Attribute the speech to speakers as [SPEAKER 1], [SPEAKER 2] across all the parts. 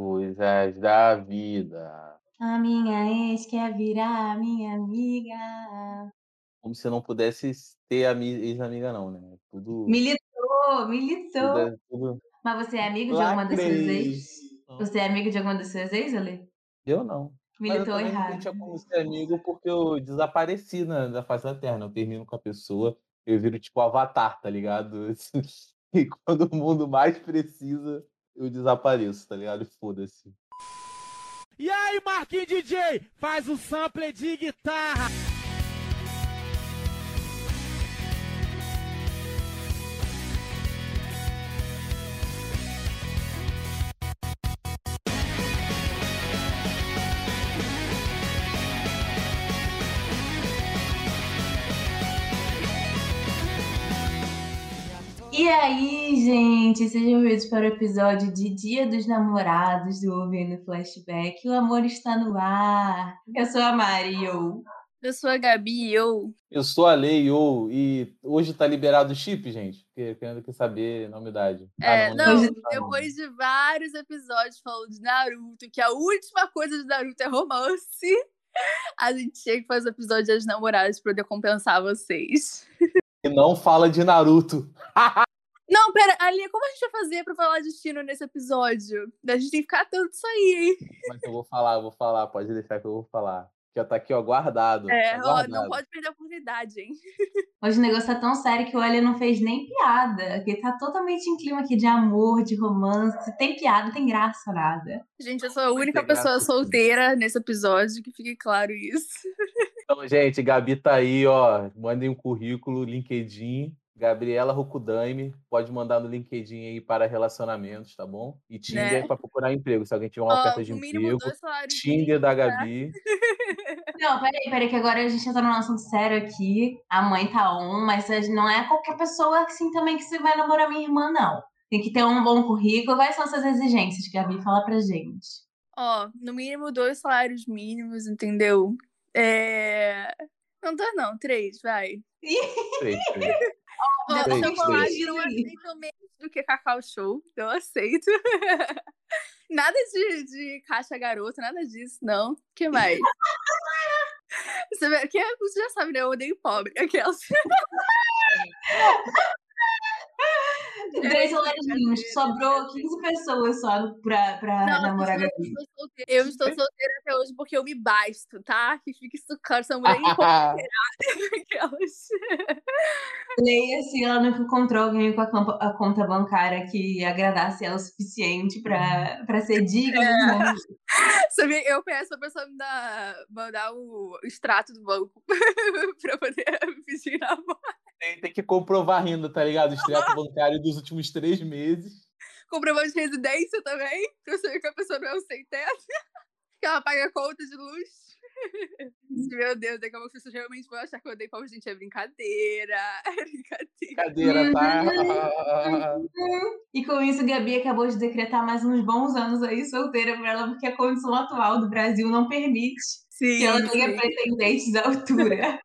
[SPEAKER 1] Coisas da vida.
[SPEAKER 2] A minha ex quer virar minha amiga.
[SPEAKER 1] Como se não pudesse ter ami ex-amiga não, né, tudo
[SPEAKER 2] Militou,
[SPEAKER 1] tudo
[SPEAKER 2] militou.
[SPEAKER 1] é tudo
[SPEAKER 2] Mas você é amigo de alguma das suas ex? Você é amigo de alguma das suas ex, Ale?
[SPEAKER 1] Eu não. Mas eu
[SPEAKER 2] Militou
[SPEAKER 1] também não
[SPEAKER 2] errado.
[SPEAKER 1] tinha como ser amigo, porque eu desapareci na da face da terra, né, eu termino com a pessoa, eu viro tipo Avatar, tá ligado? E quando o mundo mais precisa, eu desapareço, tá ligado? E foda-se.
[SPEAKER 3] E aí, Marquinhos DJ, faz o sample de guitarra.
[SPEAKER 2] E aí, gente, sejam bem-vindos para o episódio de Dia dos Namorados do Ouvindo Flashback. O amor está no ar. Eu sou a Mari, eu.
[SPEAKER 4] Eu sou a Gabi e eu.
[SPEAKER 1] Eu sou a Lei ou e hoje tá liberado o chip, gente? Porque querendo aqui saber novidade.
[SPEAKER 4] É,
[SPEAKER 1] Ah,
[SPEAKER 4] não,
[SPEAKER 1] não tá não.
[SPEAKER 4] depois de vários episódios falando de Naruto, que a última coisa de Naruto é romance, a gente tinha que fazer o episódio das namoradas pra poder compensar vocês.
[SPEAKER 1] E não fala de Naruto.
[SPEAKER 4] Não, pera, Ali, como a gente vai fazer pra falar de destino nesse episódio? A gente tem que ficar atento disso aí, hein?
[SPEAKER 1] Mas eu vou falar, eu vou falar, pode deixar que eu vou falar. Já tá aqui, ó, guardado.
[SPEAKER 4] É,
[SPEAKER 1] tá
[SPEAKER 4] ó,
[SPEAKER 1] guardado.
[SPEAKER 4] não pode perder a oportunidade, hein?
[SPEAKER 2] Hoje o negócio tá tão sério que o Ale não fez nem piada. Que ele tá totalmente em clima aqui de amor, de romance. Tem piada, tem graça, nada.
[SPEAKER 4] Gente, eu sou a única
[SPEAKER 1] graça,
[SPEAKER 4] pessoa
[SPEAKER 1] sim.
[SPEAKER 4] solteira nesse episódio, que fique claro isso.
[SPEAKER 1] Então, gente, Gabi tá aí, ó. Mandem um currículo, LinkedIn. Gabriela Rokudaime, pode mandar no LinkedIn aí para relacionamentos, tá bom? E Tinder
[SPEAKER 4] Né?
[SPEAKER 1] para procurar emprego. Se alguém tiver uma
[SPEAKER 4] Ó,
[SPEAKER 1] oferta de emprego,
[SPEAKER 4] dois salários
[SPEAKER 1] Tinder da
[SPEAKER 4] tá?
[SPEAKER 1] Gabi.
[SPEAKER 2] Não, peraí, peraí, que agora a gente entra num assunto sério aqui. A mãe tá on, mas não é qualquer pessoa assim também que você vai namorar minha irmã, não. Tem que ter um bom currículo. Quais são essas exigências, Gabi? Fala pra gente.
[SPEAKER 4] Ó, no mínimo dois salários mínimos, entendeu? É... Não dois não, três, vai.
[SPEAKER 1] Três, três.
[SPEAKER 4] Ó, eu
[SPEAKER 1] três.
[SPEAKER 4] que não aceito menos do que Cacau Show, eu aceito. nada de, de caixa garota, nada disso, não. O que mais? Você, que, você já sabe, né? Eu odeio pobre. Aquelas.
[SPEAKER 2] Três salários mínimos. Sobrou 15 pessoas só pra, pra
[SPEAKER 4] Não,
[SPEAKER 2] namorar a
[SPEAKER 4] eu
[SPEAKER 2] Gabi.
[SPEAKER 4] estou solteira. Eu estou solteira até hoje porque eu me basto, tá? Que fique isso claro, essa mulher. Aquelas.
[SPEAKER 2] Leia se ela não encontrou alguém com a, campa- a conta bancária que agradasse ela o suficiente pra, pra ser digna
[SPEAKER 4] É. Eu peço a pessoa me dar, mandar o extrato do banco pra poder pedir namoro.
[SPEAKER 1] Tem, tem que comprovar a renda, tá ligado? O extrato bancário dos últimos três meses.
[SPEAKER 4] Comprovante de residência também, pra eu saber que a pessoa não é um sem teto. Que ela paga a conta de luz. Meu Deus, daqui a pouco pessoas realmente vão achar que eu odeio pobre. Gente, é brincadeira. É brincadeira.
[SPEAKER 1] Cadeira, tá?
[SPEAKER 2] E com isso, Gabi acabou de decretar mais uns bons anos aí solteira pra ela, porque a condição atual do Brasil não permite
[SPEAKER 4] Sim,
[SPEAKER 2] que ela tenha
[SPEAKER 4] sim.
[SPEAKER 2] pretendentes à altura.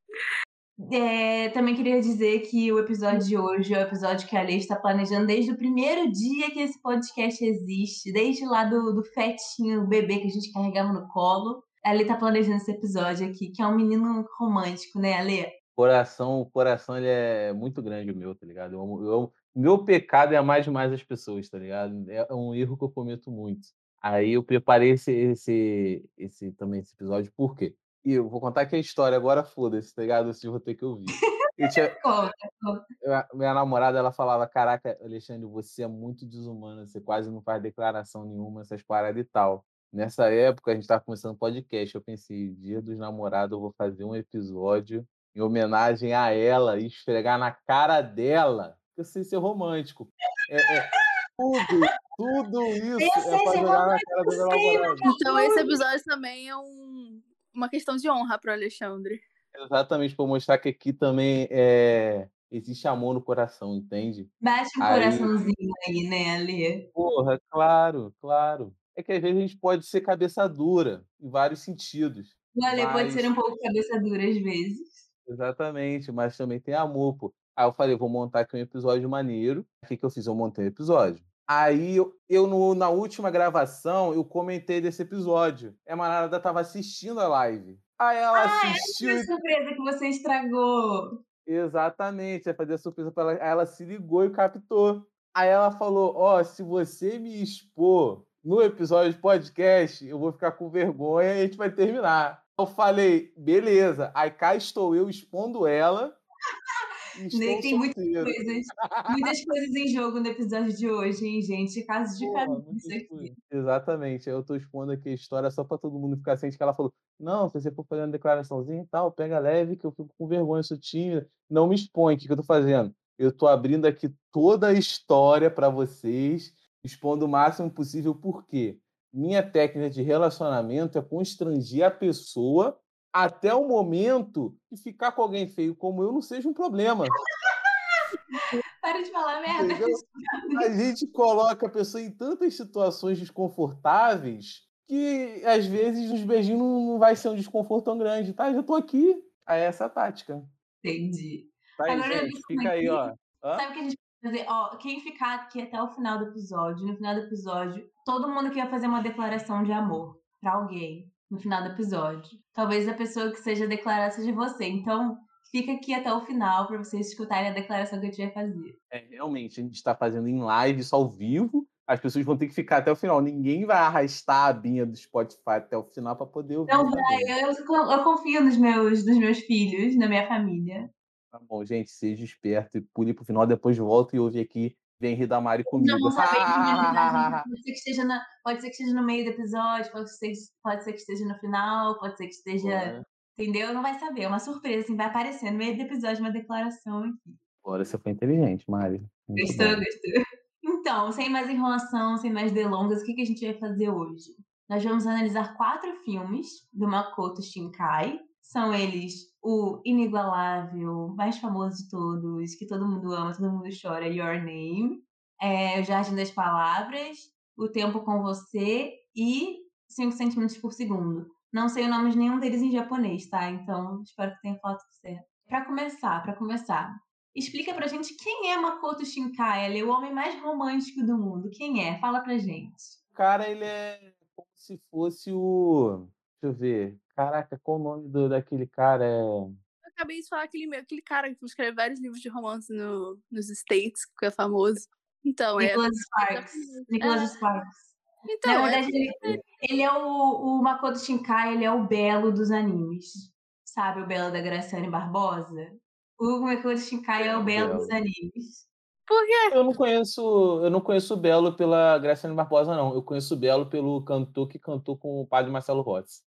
[SPEAKER 2] É, também queria dizer que o episódio de hoje é o episódio que a Lei está planejando desde o primeiro dia que esse podcast existe, desde lá do, do fetinho, o bebê que a gente carregava no colo. A Lei está planejando esse episódio aqui, que é um menino romântico, né, Ale?
[SPEAKER 1] Coração, o coração ele é muito grande o meu, tá ligado? Eu amo- eu amo- meu pecado é amar demais as pessoas, tá ligado? É um erro que eu cometo muito. Aí eu preparei esse, esse, esse também esse episódio, por quê? E eu vou contar aqui a história agora, foda-se, tá ligado? Vocês vão ter que ouvir. Eu tinha, minha, minha namorada, ela falava, caraca, Alexandre, você é muito desumano, você quase não faz declaração nenhuma, essas paradas e tal. Nessa época, a gente estava começando podcast, eu pensei, dia dos namorados, eu vou fazer um episódio em homenagem a ela e esfregar na cara dela, que eu sei ser romântico. É, é tudo, tudo isso
[SPEAKER 2] Eu
[SPEAKER 1] é
[SPEAKER 2] sei
[SPEAKER 1] pra jogar na cara do meu
[SPEAKER 2] sim,
[SPEAKER 1] namorado.
[SPEAKER 4] Então esse episódio também é um, uma questão de honra pro Alexandre.
[SPEAKER 1] Exatamente, para mostrar que aqui também é, existe amor no coração, entende?
[SPEAKER 2] Bate um
[SPEAKER 1] Aí-
[SPEAKER 2] coraçãozinho aí, né, Ale?
[SPEAKER 1] Porra, claro, claro. É que às vezes a gente pode ser cabeça dura em vários sentidos.
[SPEAKER 2] O Ale pode
[SPEAKER 1] Mas-
[SPEAKER 2] ser um pouco cabeça dura às vezes.
[SPEAKER 1] Exatamente, mas também tem amor, pô. Aí eu falei, vou montar aqui um episódio maneiro. O que, que eu fiz? Eu montei um episódio. Aí eu, eu no, na última gravação, eu comentei desse episódio. A Manada tava assistindo a live. Aí ela
[SPEAKER 2] Ah,
[SPEAKER 1] assistiu.
[SPEAKER 2] essa foi a surpresa que você estragou.
[SPEAKER 1] Exatamente, ia fazer a surpresa pra ela. Aí ela se ligou e captou. Aí ela falou: Ó, se você me expor no episódio de podcast, eu vou ficar com vergonha e a gente vai terminar. Eu falei, beleza. Aí cá estou eu expondo ela. Estou
[SPEAKER 2] tem muitas coisas, muitas coisas em jogo no episódio de hoje, hein, gente? Caso de isso
[SPEAKER 1] coisas. Exatamente. Eu tô expondo aqui a história só pra todo mundo ficar ciente que ela falou: Não, se você for fazer uma declaraçãozinha e tal, pega leve, que eu fico com vergonha, sou tímida. Não me expõe. O que, que eu tô fazendo? Eu tô abrindo aqui toda a história pra vocês, expondo o máximo possível, por quê? Minha técnica de relacionamento é constranger a pessoa até o momento que ficar com alguém feio como eu não seja um problema.
[SPEAKER 2] Para de falar merda.
[SPEAKER 1] Entendeu? A gente coloca a pessoa em tantas situações desconfortáveis que às vezes os beijinhos não vai ser um desconforto tão grande, tá? Já tô aqui. Aí é essa a tática.
[SPEAKER 2] Entendi.
[SPEAKER 1] Tá aí,
[SPEAKER 2] Agora
[SPEAKER 1] gente. Fica aí, ó. Hã?
[SPEAKER 2] Sabe o que a gente vai fazer? Ó, quem ficar aqui até o final do episódio, no final do episódio, todo mundo que vai fazer uma declaração de amor pra alguém no final do episódio. Talvez a pessoa que seja declarada seja você. Então, fica aqui até o final pra vocês escutarem a declaração que a gente vai fazer.
[SPEAKER 1] É, realmente, a gente está fazendo em live, isso ao vivo. As pessoas vão ter que ficar até o final. Ninguém vai arrastar a binha do Spotify até o final para poder ouvir.
[SPEAKER 2] Então,
[SPEAKER 1] também.
[SPEAKER 2] vai, eu, eu confio nos meus, nos meus filhos, na minha família.
[SPEAKER 1] Tá bom, gente, seja esperto e pule pro final, depois volta e ouve aqui. Vem rir da Mari
[SPEAKER 2] Não
[SPEAKER 1] comigo.
[SPEAKER 2] na verdade, pode ser que esteja na- pode ser que esteja no meio do episódio, pode ser, pode ser que esteja no final, pode ser que esteja.
[SPEAKER 1] Bora,
[SPEAKER 2] Entendeu? Não vai saber. É uma surpresa, assim, vai aparecer no meio do episódio uma declaração aqui.
[SPEAKER 1] Bora, você foi inteligente, Mari. Muito
[SPEAKER 2] Gostou,
[SPEAKER 1] bom.
[SPEAKER 2] gostou. Então, sem mais enrolação, sem mais delongas, o que, que a gente vai fazer hoje? Nós vamos analisar quatro filmes do Makoto Shinkai. São eles o inigualável, mais famoso de todos, que todo mundo ama, todo mundo chora, Your Name, é, O Jardim das Palavras, O Tempo com Você e 5 centímetros por segundo. Não sei o nome de nenhum deles em japonês, tá? Então, espero que tenha falado tudo certo. Pra começar, pra começar, explica pra gente quem é Makoto Shinkai. Ele é o homem mais romântico do mundo. Quem é? Fala pra gente.
[SPEAKER 1] O cara, ele é como se fosse o. Deixa eu ver. Caraca, qual o nome do, daquele cara? É...
[SPEAKER 4] Eu acabei de falar aquele, aquele cara que escreve vários livros de romance no, nos States, que é famoso. Então, é.
[SPEAKER 2] Nicholas Sparks. Nicholas Sparks.
[SPEAKER 4] Então,
[SPEAKER 2] Na
[SPEAKER 4] é,
[SPEAKER 2] verdade, ele, ele é o, o Makoto Shinkai, ele é o belo dos animes. Sabe o belo da Graciane Barbosa? O Makoto Shinkai é o belo dos animes.
[SPEAKER 1] Eu não conheço, eu não conheço o Belo pela Graciane Barbosa, não. Eu conheço o Belo pelo cantor que cantou com o padre Marcelo Rossi.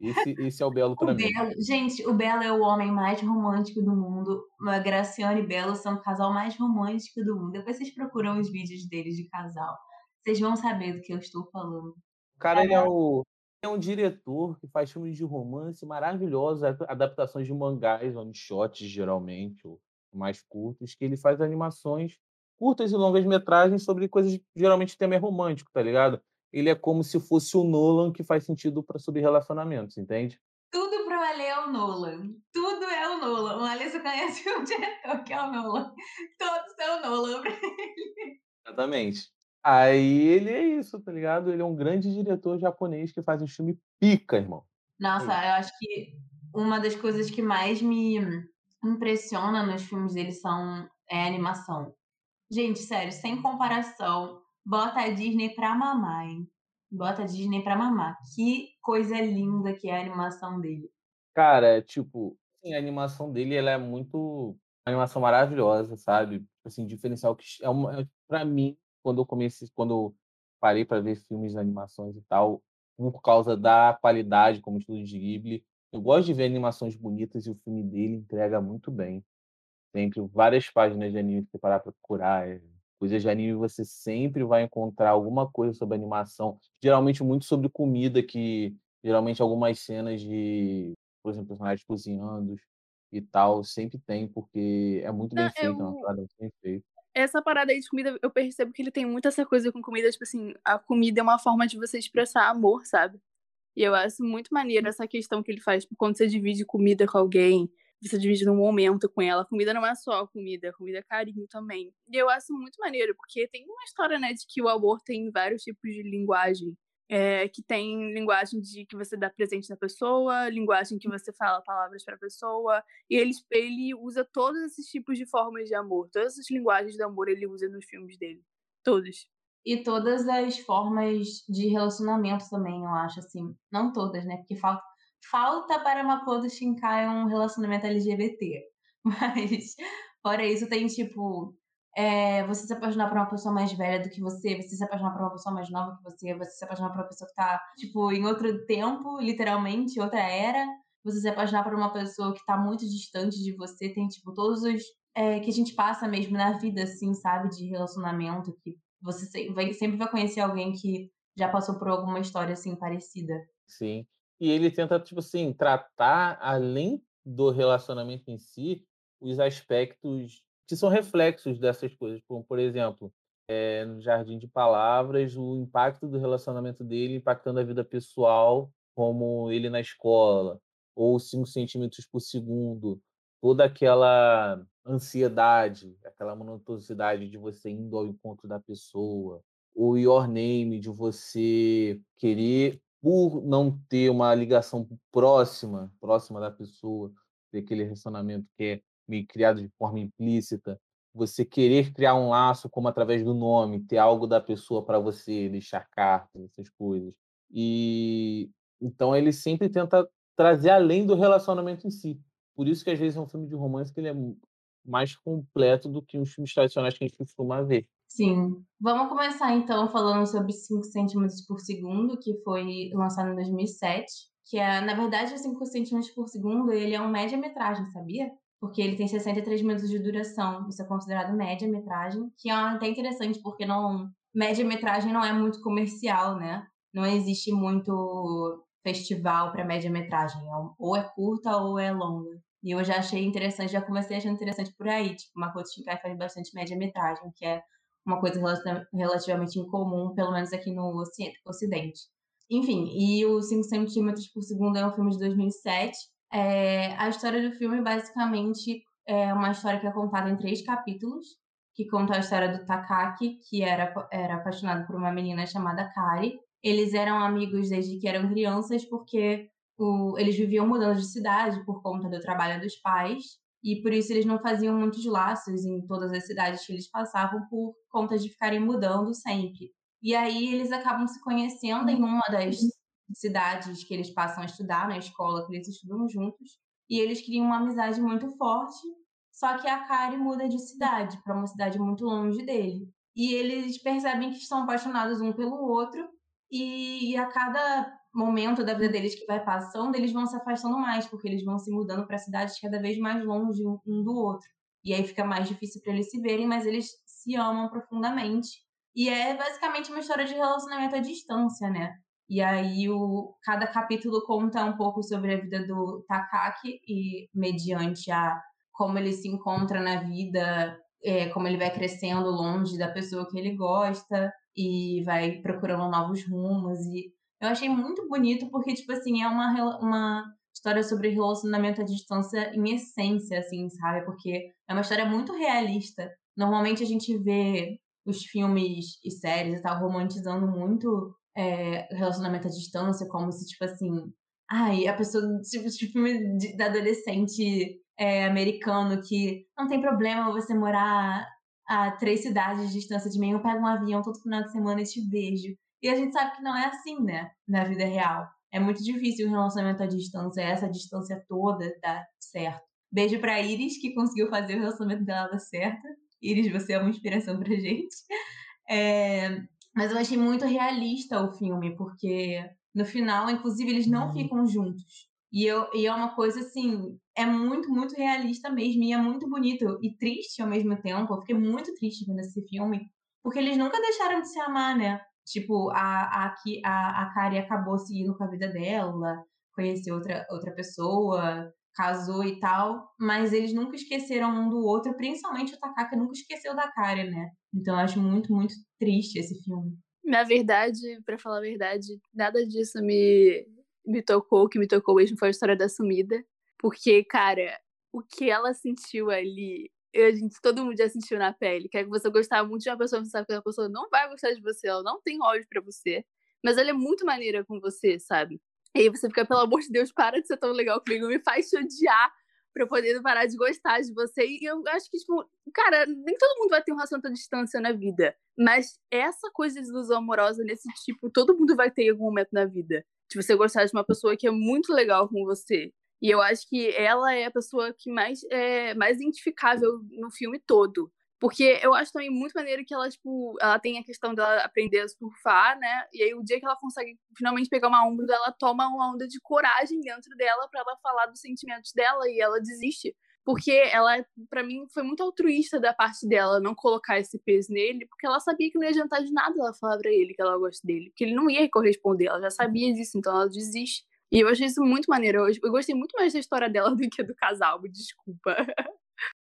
[SPEAKER 1] Esse, esse é o Belo
[SPEAKER 2] O
[SPEAKER 1] pra mim.
[SPEAKER 2] Belo, gente, o Belo é o homem mais romântico do mundo. A Graciane e Belo são o casal mais romântico do mundo. Depois vocês procuram os vídeos deles de casal. Vocês vão saber do que eu estou falando.
[SPEAKER 1] O cara, ele é, o, é um diretor que faz filmes de romance maravilhosos, ad- adaptações de mangás, one shots, geralmente, ou mais curtos, que ele faz animações curtas e longas metragens sobre coisas, geralmente, tema é romântico, tá ligado? Ele é como se fosse o Nolan que faz sentido para sobre relacionamentos, entende?
[SPEAKER 2] Tudo pro Ale é o Nolan. Tudo é o Nolan. O Ale só conhece o diretor, que é o Nolan. Todos são o Nolan.
[SPEAKER 1] Exatamente. Aí ele é isso, tá ligado? Ele é um grande diretor japonês que faz um filme pica, irmão.
[SPEAKER 2] Nossa, eu acho que uma das coisas que mais me impressiona nos filmes dele são é a animação. Gente, sério, sem comparação, bota a Disney pra mamar, hein? Bota a Disney pra mamar. Que coisa linda que é a animação dele.
[SPEAKER 1] Cara, tipo, assim, a animação dele, ela é muito uma animação maravilhosa, sabe? Assim, diferencial que é uma, é, pra mim, quando eu comecei, quando eu parei para ver filmes de animações e tal, por causa da qualidade como estúdio de Ghibli, eu gosto de ver animações bonitas e o filme dele entrega muito bem. Sempre várias páginas de anime que você parar para procurar, é, coisas de anime você sempre vai encontrar alguma coisa sobre animação, geralmente muito sobre comida que geralmente algumas cenas de por exemplo, personagens cozinhando e tal, sempre tem, porque é muito bem
[SPEAKER 4] Não,
[SPEAKER 1] feito, é uma
[SPEAKER 4] eu-
[SPEAKER 1] parada muito bem feita.
[SPEAKER 4] essa parada aí de comida, eu percebo que ele tem muito essa coisa com comida, tipo assim, a comida é uma forma de você expressar amor, sabe? E eu acho muito maneiro essa questão que ele faz, tipo, quando você divide comida com alguém, você divide um momento com ela. Comida não é só comida, comida é carinho também. E eu acho muito maneiro, porque tem uma história, né, de que o amor tem vários tipos de linguagem. É, que tem linguagem de que você dá presente na pessoa, linguagem que você fala palavras para a pessoa, e ele, ele usa todos esses tipos de formas de amor, todas essas linguagens de amor ele usa nos filmes dele, todos.
[SPEAKER 2] E todas as formas de relacionamento também, eu acho, assim, não todas, né, porque falta, falta para Makoto Shinkai um relacionamento LGBT, mas fora isso tem, tipo, é, você se apaixonar por uma pessoa mais velha do que você, você se apaixonar por uma pessoa mais nova que você, você se apaixonar por uma pessoa que tá, tipo, em outro tempo, literalmente, outra era, você se apaixonar por uma pessoa que tá muito distante de você, tem, tipo, todos os é, que a gente passa mesmo na vida, assim, sabe, de relacionamento, que você sempre vai conhecer alguém que já passou por alguma história, assim, parecida.
[SPEAKER 1] Sim. E ele tenta, tipo assim, tratar, além do relacionamento em si, os aspectos que são reflexos dessas coisas, como, por exemplo, é, no Jardim de Palavras, o impacto do relacionamento dele impactando a vida pessoal, como ele na escola, ou 5 centímetros por segundo, toda aquela ansiedade, aquela monotosidade de você indo ao encontro da pessoa, o your name de você querer por não ter uma ligação próxima, próxima da pessoa, ter aquele relacionamento que é meio criado de forma implícita, você querer criar um laço como através do nome, ter algo da pessoa para você, deixar cartas, essas coisas. E então ele sempre tenta trazer além do relacionamento em si. Por isso que às vezes é um filme de romance que ele é mais completo do que os filmes tradicionais que a gente costuma ver.
[SPEAKER 2] Sim. Vamos começar então falando sobre 5 centímetros por segundo, que foi lançado em 2007, que é, na verdade, 5 centímetros por segundo, ele é um média-metragem, sabia? porque ele tem 63 minutos de duração. Isso é considerado média-metragem, que é até interessante, porque não média-metragem não é muito comercial, né? Não existe muito festival para média-metragem. É ou é curta ou é longa. E eu já achei interessante, já comecei achando interessante por aí. Tipo, Makoto Shinkai faz bastante média-metragem, que é uma coisa relativamente incomum, pelo menos aqui no Ocidente. Enfim, e o 5 centímetros por segundo é um filme de 2007 é, a história do filme, basicamente, é uma história que é contada em três capítulos, que conta a história do Takaki, que era, era apaixonado por uma menina chamada Kari. Eles eram amigos desde que eram crianças, porque o, eles viviam mudando de cidade por conta do trabalho dos pais, e por isso eles não faziam muitos laços em todas as cidades que eles passavam, por conta de ficarem mudando sempre. E aí eles acabam se conhecendo em uma das cidades que eles passam a estudar, na escola que eles estudam juntos, e eles criam uma amizade muito forte, só que a Kari muda de cidade para uma cidade muito longe dele. E eles percebem que estão apaixonados um pelo outro, e, e a cada momento da vida deles que vai passando, eles vão se afastando mais, porque eles vão se mudando para cidades cada vez mais longe um do outro. E aí fica mais difícil para eles se verem, mas eles se amam profundamente. E é basicamente uma história de relacionamento à distância, né? E aí o, cada capítulo conta um pouco sobre a vida do Takaki e mediante a como ele se encontra na vida, é, como ele vai crescendo longe da pessoa que ele gosta e vai procurando novos rumos. E eu achei muito bonito porque, tipo assim, é uma, uma história sobre relacionamento à distância em essência, assim, sabe? Porque é uma história muito realista. Normalmente a gente vê os filmes e séries e tal romantizando muito é, relacionamento à distância, como se, tipo assim, ai, a pessoa, tipo, tipo filme de, da adolescente é, americano que não tem problema você morar a três cidades de distância de mim, eu pego um avião todo final de semana e te beijo. E a gente sabe que não é assim, né, na vida real. É muito difícil o relacionamento à distância, essa distância toda dá certo. Beijo pra Iris, que conseguiu fazer o relacionamento dela dar certo. Iris, você é uma inspiração pra gente. É, mas eu achei muito realista o filme, porque no final, inclusive, eles não uhum. ficam juntos. E, eu, e é uma coisa assim, é muito, muito realista mesmo, e é muito bonito e triste ao mesmo tempo. Eu fiquei muito triste vendo esse filme, porque eles nunca deixaram de se amar, né? Tipo, a, a, a, a Kari acabou seguindo com a vida dela, conheceu outra, outra pessoa, casou e tal, mas eles nunca esqueceram um do outro, principalmente o Takaka nunca esqueceu da Kari, né? Então eu acho muito, muito triste esse filme.
[SPEAKER 4] Na verdade, para falar a verdade, nada disso me, me tocou. O que me tocou mesmo foi a história da sumida. Porque, cara, o que ela sentiu ali, gente, todo mundo já sentiu na pele, que é que você gostava muito de uma pessoa, você sabe que a pessoa não vai gostar de você, ela não tem ódio para você, mas ela é muito maneira com você, sabe? E aí você fica, pelo amor de Deus, para de ser tão legal comigo, me faz te odiar pra poder parar de gostar de você. E eu acho que, tipo, cara, nem todo mundo vai ter um relacionamento à distância na vida. Mas essa coisa de ilusão amorosa nesse tipo, todo mundo vai ter em algum momento na vida. De você gostar de uma pessoa que é muito legal com você. E eu acho que ela é a pessoa que mais é mais identificável no filme todo. Porque eu acho também muito maneiro que ela, tipo, ela tem a questão dela aprender a surfar, né? E aí o dia que ela consegue finalmente pegar uma onda, ela toma uma onda de coragem dentro dela para ela falar dos sentimentos dela e ela desiste. Porque ela, para mim, foi muito altruísta da parte dela não colocar esse peso nele, porque ela sabia que não ia adiantar de nada ela falar pra ele que ela gosta dele, que ele não ia corresponder, ela já sabia disso, então ela desiste. E eu achei isso muito maneiro. Eu, eu gostei muito mais da história dela do que do casal, me desculpa.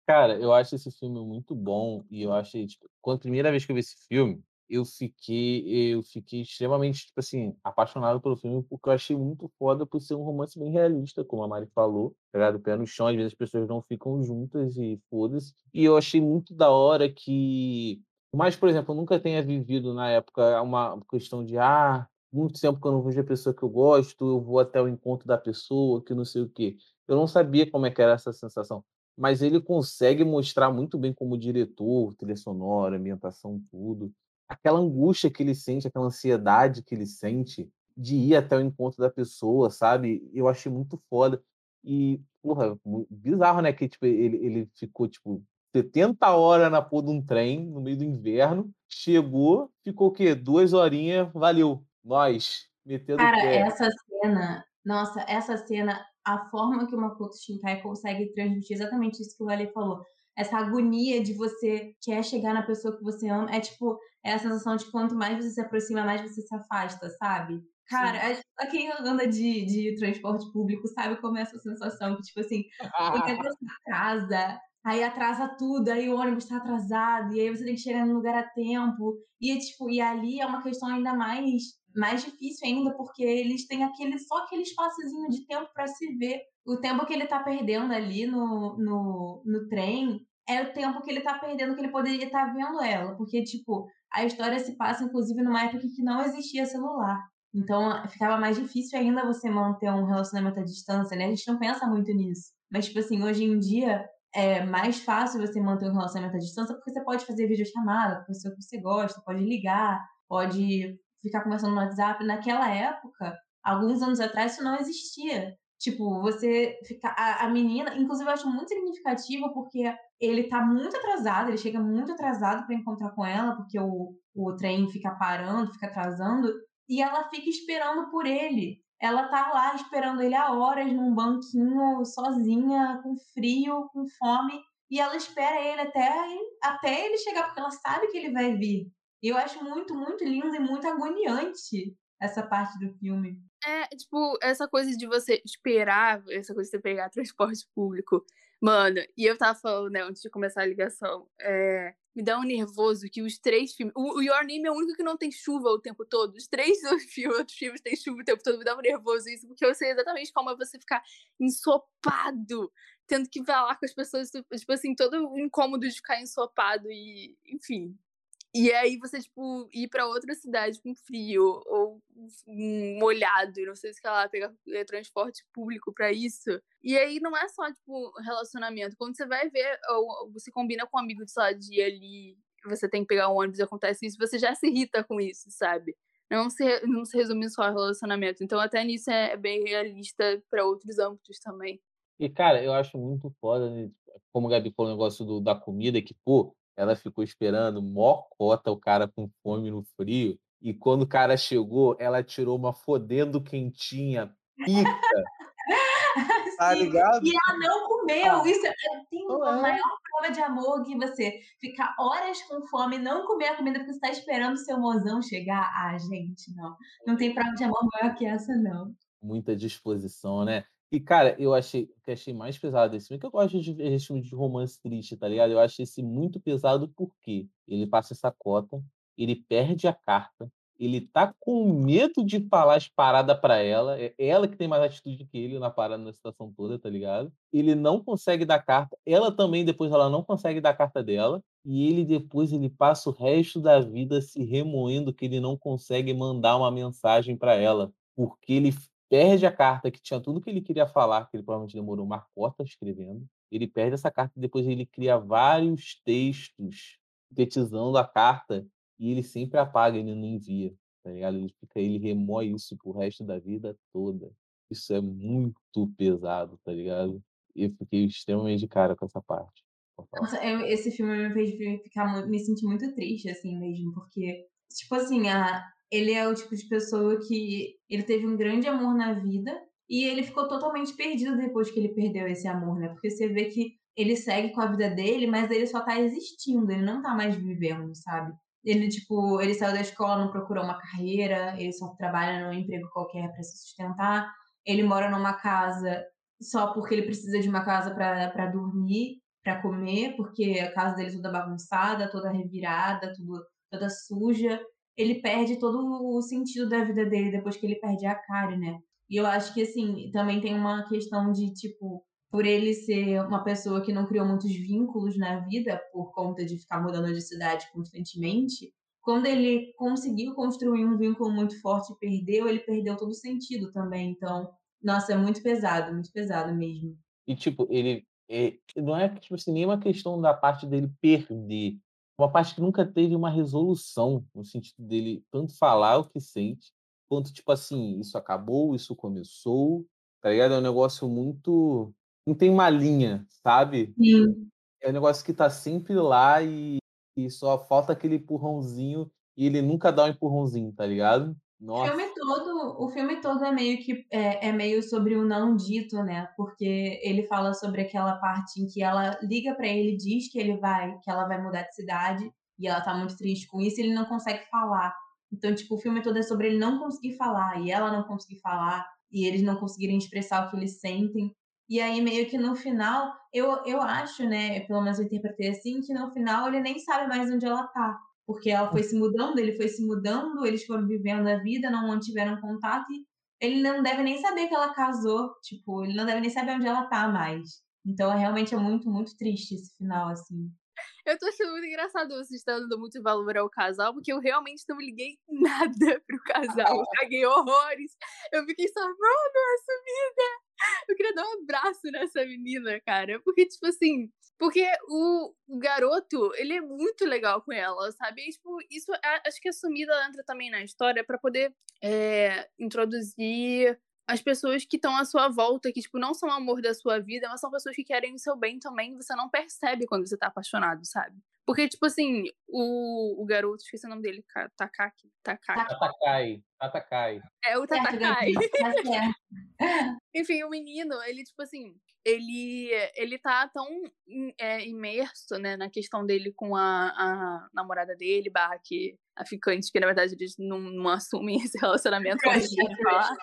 [SPEAKER 1] Cara, eu acho esse filme muito bom e eu achei, tipo, quando a primeira vez que eu vi esse filme, eu fiquei, eu fiquei extremamente, tipo assim, apaixonado pelo filme porque eu achei muito foda por ser um romance bem realista, como a Mari falou, pegar o pé no chão, às vezes as pessoas não ficam juntas e foda-se. E eu achei muito da hora que, mas, por exemplo, eu nunca tenha vivido na época uma questão de, ah, muito tempo que eu não vejo a pessoa que eu gosto, eu vou até o encontro da pessoa, que não sei o quê. Eu não sabia como é que era essa sensação mas ele consegue mostrar muito bem como diretor, trilha sonora, ambientação, tudo. Aquela angústia que ele sente, aquela ansiedade que ele sente de ir até o encontro da pessoa, sabe? Eu achei muito foda. E, porra, bizarro, né? Que tipo, ele, ele ficou, tipo, 70 horas na porra de um trem, no meio do inverno, chegou, ficou o quê? Duas horinhas, valeu. Nós, metendo
[SPEAKER 2] Cara,
[SPEAKER 1] pé.
[SPEAKER 2] essa cena, nossa, essa cena a forma que o Makoto Shinkai consegue transmitir exatamente isso que o Ale falou. Essa agonia de você quer chegar na pessoa que você ama. É tipo, é a sensação de quanto mais você se aproxima, mais você se afasta, sabe? Cara, a quem anda de, de transporte público sabe como é essa sensação. Que, tipo assim, você atrasa, aí atrasa tudo, aí o ônibus está atrasado, e aí você tem que chegar no lugar a tempo. E, tipo, e ali é uma questão ainda mais mais difícil ainda, porque eles têm aquele só aquele espaçozinho de tempo para se ver. O tempo que ele tá perdendo ali no, no, no trem é o tempo que ele tá perdendo que ele poderia estar tá vendo ela. Porque, tipo, a história se passa, inclusive, numa época que não existia celular. Então, ficava mais difícil ainda você manter um relacionamento à distância, né? A gente não pensa muito nisso. Mas, tipo assim, hoje em dia é mais fácil você manter um relacionamento à distância porque você pode fazer videochamada com a pessoa que você gosta, pode ligar, pode ficar conversando no WhatsApp. Naquela época, alguns anos atrás, isso não existia. Tipo, você fica. A, a menina, inclusive, eu acho muito significativo porque ele tá muito atrasado, ele chega muito atrasado para encontrar com ela, porque o, o trem fica parando, fica atrasando, e ela fica esperando por ele. Ela tá lá esperando ele há horas num banquinho, sozinha, com frio, com fome, e ela espera ele até, até ele chegar, porque ela sabe que ele vai vir. E eu acho muito, muito lindo e muito agoniante essa parte do filme.
[SPEAKER 4] É, tipo, essa coisa de você esperar, essa coisa de você pegar transporte público. Mano, e eu tava falando, né, antes de começar a ligação, é, me dá um nervoso que os três filmes. O, o Your Name é o único que não tem chuva o tempo todo. Os três filmes, outros filmes têm chuva o tempo todo. Me dá um nervoso isso, porque eu sei exatamente como é você ficar ensopado, tendo que falar com as pessoas, tipo assim, todo incômodo de ficar ensopado e, enfim, e aí você, tipo, ir para outra cidade com frio ou molhado, não sei se ela pegar é, transporte público para isso. E aí não é só, tipo, relacionamento. Quando você vai ver, ou você combina com um amigo de sua dia ali, você tem que pegar um ônibus e acontece isso, você já se irrita com isso, sabe? Não se, não se resume só ao relacionamento. Então, até nisso é bem realista para outros âmbitos também.
[SPEAKER 1] E, cara, eu acho muito foda, né? como o Gabi falou o negócio do, da comida, que, pô, ela ficou esperando mó cota o cara com fome no frio. E quando o cara chegou, ela tirou uma fodendo quentinha, pica. tá ligado?
[SPEAKER 2] E ela não comeu. Ah. Isso é, tem a é. maior prova de amor que você ficar horas com fome, não comer a comida porque você está esperando o seu mozão chegar. Ah, gente, não. Não tem prova de amor maior que essa, não.
[SPEAKER 1] Muita disposição, né? E, cara, eu achei que achei mais pesado esse filme, que eu gosto de ver filme de romance triste, tá ligado? Eu achei esse muito pesado porque ele passa essa cota, ele perde a carta, ele tá com medo de falar as paradas pra ela. É ela que tem mais atitude que ele na parada, na situação toda, tá ligado? Ele não consegue dar carta. Ela também, depois, ela não consegue dar carta dela. E ele, depois, ele passa o resto da vida se remoendo que ele não consegue mandar uma mensagem pra ela. Porque ele perde a carta que tinha tudo que ele queria falar, que ele provavelmente demorou uma cota escrevendo. Ele perde essa carta e depois ele cria vários textos sintetizando a carta e ele sempre apaga, ele não envia, tá ligado? Ele fica, ele remói isso pro resto da vida toda. Isso é muito pesado, tá ligado? Eu fiquei extremamente de cara com essa parte.
[SPEAKER 2] Nossa, eu, esse filme me fez ficar, me sentir muito triste, assim mesmo, porque, tipo assim, a, ele é o tipo de pessoa que ele teve um grande amor na vida e ele ficou totalmente perdido depois que ele perdeu esse amor, né? Porque você vê que ele segue com a vida dele, mas ele só tá existindo, ele não tá mais vivendo, sabe? Ele, tipo, ele saiu da escola, não procurou uma carreira, ele só trabalha num emprego qualquer para se sustentar. Ele mora numa casa só porque ele precisa de uma casa para dormir, para comer, porque a casa dele é toda bagunçada, toda revirada, tudo, toda suja. Ele perde todo o sentido da vida dele depois que ele perde a Kari, né? E eu acho que, assim, também tem uma questão de, tipo, por ele ser uma pessoa que não criou muitos vínculos na vida por conta de ficar mudando de cidade constantemente, quando ele conseguiu construir um vínculo muito forte e perdeu, ele perdeu todo o sentido também. Então, nossa, é muito pesado, muito pesado mesmo.
[SPEAKER 1] E, tipo, ele. É, não é tipo assim, nenhuma questão da parte dele perder. Uma parte que nunca teve uma resolução, no sentido dele tanto falar o que sente, quanto, tipo assim, isso acabou, isso começou, tá ligado? É um negócio muito não tem uma linha, sabe?
[SPEAKER 2] Sim.
[SPEAKER 1] É um negócio que tá sempre lá e, e só falta aquele empurrãozinho e ele nunca dá um empurrãozinho, tá ligado?
[SPEAKER 2] O filme todo, o filme todo é meio que é, é, meio sobre o não dito, né? Porque ele fala sobre aquela parte em que ela liga para ele, diz que ele vai, que ela vai mudar de cidade e ela tá muito triste com isso, e ele não consegue falar. Então, tipo, o filme todo é sobre ele não conseguir falar e ela não conseguir falar e eles não conseguirem expressar o que eles sentem. E aí, meio que no final, eu, eu acho, né? Pelo menos eu interpretei assim, que no final ele nem sabe mais onde ela tá. Porque ela foi se mudando, ele foi se mudando, eles foram vivendo a vida, não mantiveram contato. E ele não deve nem saber que ela casou. Tipo, ele não deve nem saber onde ela tá mais. Então, realmente é muito, muito triste esse final, assim.
[SPEAKER 4] Eu tô achando muito engraçado você estar dando muito valor ao casal, porque eu realmente não liguei nada pro casal. Eu caguei horrores. Eu fiquei só, mano, essa vida! Eu queria dar um abraço nessa menina, cara. Porque, tipo assim, porque o, o garoto, ele é muito legal com ela, sabe? E, tipo, isso, acho que a sumida entra também na história para poder é, introduzir as pessoas que estão à sua volta, que, tipo, não são o amor da sua vida, mas são pessoas que querem o seu bem também, você não percebe quando você tá apaixonado, sabe? Porque, tipo assim, o, o garoto, esqueci o nome dele, Takaki. Takaki.
[SPEAKER 1] Tatakai. Tatakai.
[SPEAKER 4] É o Tatakai. Enfim, o menino, ele, tipo assim, ele, ele tá tão é, imerso, né, na questão dele com a, a namorada dele, barra que a ficante, que na verdade eles não, não assumem esse relacionamento, como a gente falar.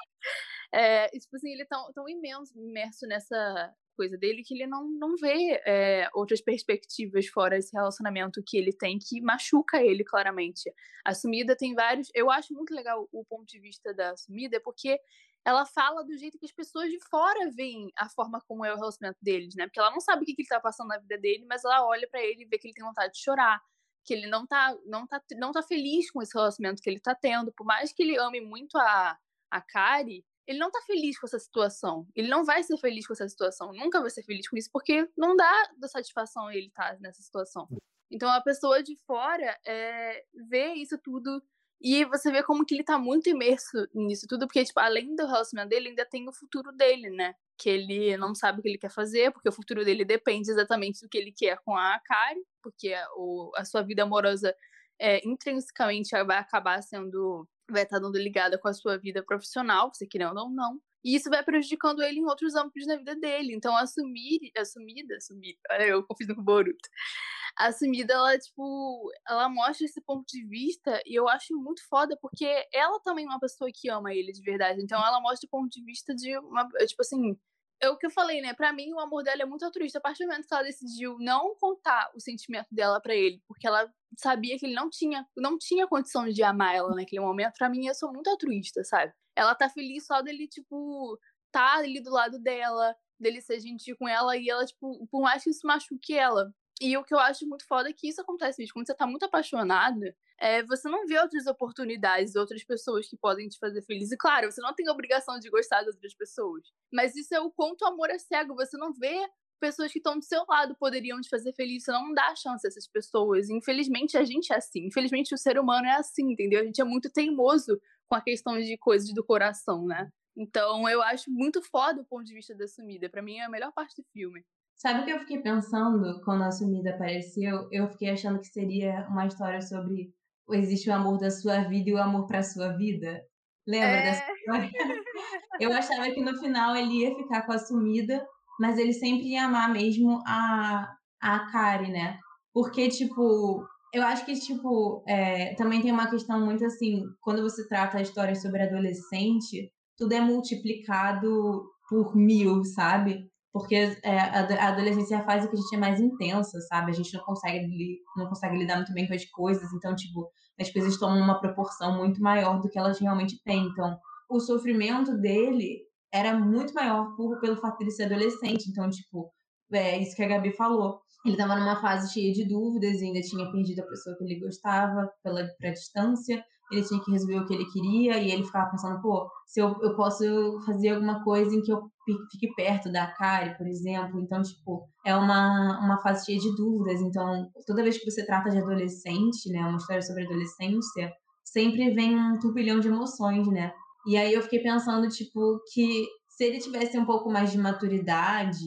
[SPEAKER 4] É, tipo assim, ele tão, tão imenso, imerso nessa coisa dele que ele não, não vê é, outras perspectivas fora esse relacionamento que ele tem que machuca ele claramente. A Sumida tem vários. Eu acho muito legal o ponto de vista da Sumida, porque ela fala do jeito que as pessoas de fora veem a forma como é o relacionamento deles, né? Porque ela não sabe o que, que ele tá passando na vida dele, mas ela olha para ele e vê que ele tem vontade de chorar, que ele não tá, não tá, não tá feliz com esse relacionamento que ele tá tendo. Por mais que ele ame muito a, a Kari, ele não tá feliz com essa situação. Ele não vai ser feliz com essa situação. Nunca vai ser feliz com isso, porque não dá da satisfação ele estar tá nessa situação. Então a pessoa de fora é, vê isso tudo e você vê como que ele tá muito imerso nisso tudo, porque, tipo, além do relacionamento dele, ainda tem o futuro dele, né? Que ele não sabe o que ele quer fazer, porque o futuro dele depende exatamente do que ele quer com a Kari, porque a, o, a sua vida amorosa é, intrinsecamente vai acabar sendo vai estar dando ligada com a sua vida profissional, você querendo ou não. E isso vai prejudicando ele em outros âmbitos da vida dele. Então, assumir, assumida, assumir, eu confuso com o Boruto. Assumida, ela, tipo, ela mostra esse ponto de vista e eu acho muito foda porque ela também é uma pessoa que ama ele de verdade. Então, ela mostra o ponto de vista de uma, tipo assim, é o que eu falei, né? Pra mim, o amor dela é muito altruísta. A partir do momento que ela decidiu não contar o sentimento dela para ele, porque ela sabia que ele não tinha, não tinha condição de amar ela naquele momento, pra mim, eu sou muito altruísta, sabe? Ela tá feliz só dele, tipo, tá ali do lado dela, dele ser gentil com ela, e ela, tipo, por mais que isso machuque ela. E o que eu acho muito foda é que isso acontece, quando você tá muito apaixonada, é, você não vê outras oportunidades, outras pessoas que podem te fazer feliz. E claro, você não tem obrigação de gostar das outras pessoas. Mas isso é o quanto o amor é cego. Você não vê pessoas que estão do seu lado poderiam te fazer feliz. Você não dá chance a essas pessoas. Infelizmente, a gente é assim. Infelizmente, o ser humano é assim, entendeu? A gente é muito teimoso com a questão de coisas do coração, né? Então, eu acho muito foda o ponto de vista da sumida. Para mim, é a melhor parte do filme.
[SPEAKER 2] Sabe o que eu fiquei pensando quando a sumida apareceu? Eu fiquei achando que seria uma história sobre existe o amor da sua vida e o amor para sua vida? Lembra é... dessa história? Eu achava que no final ele ia ficar com a sumida, mas ele sempre ia amar mesmo a, a Kari, né? Porque, tipo, eu acho que, tipo, é, também tem uma questão muito assim, quando você trata a história sobre adolescente, tudo é multiplicado por mil, sabe? Porque é, a adolescência é a fase que a gente é mais intensa, sabe? A gente não consegue, não consegue lidar muito bem com as coisas, então, tipo, as coisas tomam uma proporção muito maior do que elas realmente têm. Então, o sofrimento dele era muito maior por, pelo fato de ser adolescente. Então, tipo, é isso que a Gabi falou. Ele estava numa fase cheia de dúvidas, ainda tinha perdido a pessoa que ele gostava pela pra distância ele tinha que resolver o que ele queria e ele ficava pensando, pô, se eu, eu posso fazer alguma coisa em que eu fique perto da Kari, por exemplo. Então, tipo, é uma, uma fase cheia de dúvidas. Então, toda vez que você trata de adolescente, né, uma história sobre adolescência, sempre vem um turbilhão de emoções, né? E aí eu fiquei pensando, tipo, que se ele tivesse um pouco mais de maturidade,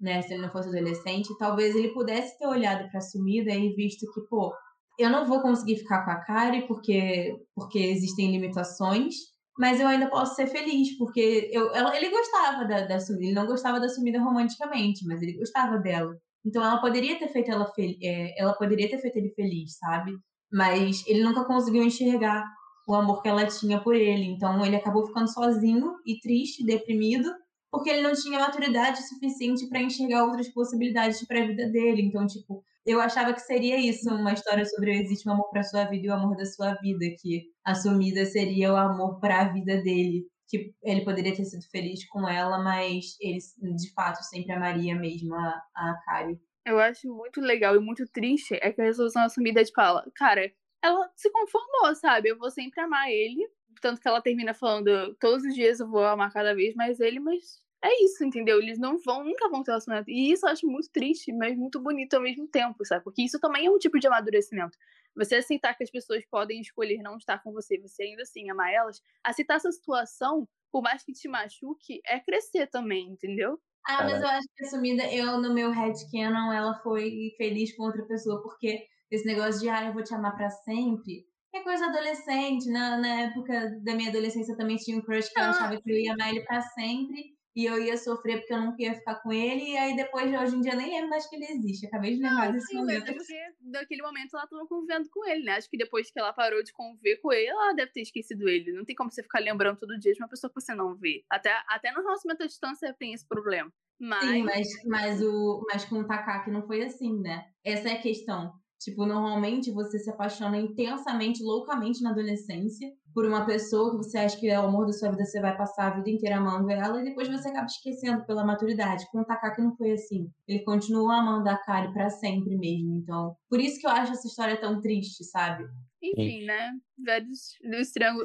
[SPEAKER 2] né, se ele não fosse adolescente, talvez ele pudesse ter olhado para a sumida e visto que, pô, eu não vou conseguir ficar com a Kari porque, porque existem limitações, mas eu ainda posso ser feliz, porque eu, ela, ele gostava da, da sumida, ele não gostava da sumida romanticamente, mas ele gostava dela. Então ela poderia ter feito ela, é, ela poderia ter feito ele feliz, sabe? Mas ele nunca conseguiu enxergar o amor que ela tinha por ele. Então ele acabou ficando sozinho e triste, deprimido, porque ele não tinha maturidade suficiente para enxergar outras possibilidades para a vida dele. Então, tipo, eu achava que seria isso, uma história sobre existe um amor para sua vida e o amor da sua vida, que assumida seria o amor para a vida dele, que ele poderia ter sido feliz com ela, mas ele de fato sempre amaria mesmo a, a Kari.
[SPEAKER 4] Eu acho muito legal e muito triste é que a resolução assumida é tipo, cara, ela se conformou, sabe? Eu vou sempre amar ele, tanto que ela termina falando todos os dias eu vou amar cada vez mais ele, mas é isso, entendeu? Eles não vão, nunca vão ter relacionamento. E isso eu acho muito triste, mas muito bonito ao mesmo tempo, sabe? Porque isso também é um tipo de amadurecimento. Você aceitar que as pessoas podem escolher não estar com você, você ainda assim amar elas, aceitar essa situação, por mais que te machuque, é crescer também, entendeu?
[SPEAKER 2] Ah, mas eu acho que assumida, eu no meu headcanon, ela foi feliz com outra pessoa, porque esse negócio de, ah, eu vou te amar para sempre, é coisa adolescente, na, na época da minha adolescência também tinha um crush que eu achava que eu ia amar ele para sempre, e eu ia sofrer porque eu não queria ficar com ele, e aí depois, hoje em dia, nem lembro mais que ele existe. Acabei de lembrar não, desse sim, momento.
[SPEAKER 4] Mas porque naquele momento ela estava convivendo com ele, né? Acho que depois que ela parou de conviver com ele, ela deve ter esquecido ele. Não tem como você ficar lembrando todo dia de uma pessoa que você não vê. Até, até no relacionamento à distância tem esse problema. Mas...
[SPEAKER 2] Sim, mas, mas, o, mas com o Takaki não foi assim, né? Essa é a questão. Tipo, normalmente você se apaixona intensamente, loucamente na adolescência por uma pessoa que você acha que é o amor da sua vida, você vai passar a vida inteira amando ela e depois você acaba esquecendo pela maturidade. Com o Takaki não foi assim. Ele continua amando a Kari para sempre mesmo. Então, por isso que eu acho essa história tão triste, sabe?
[SPEAKER 4] Enfim, né? Vários,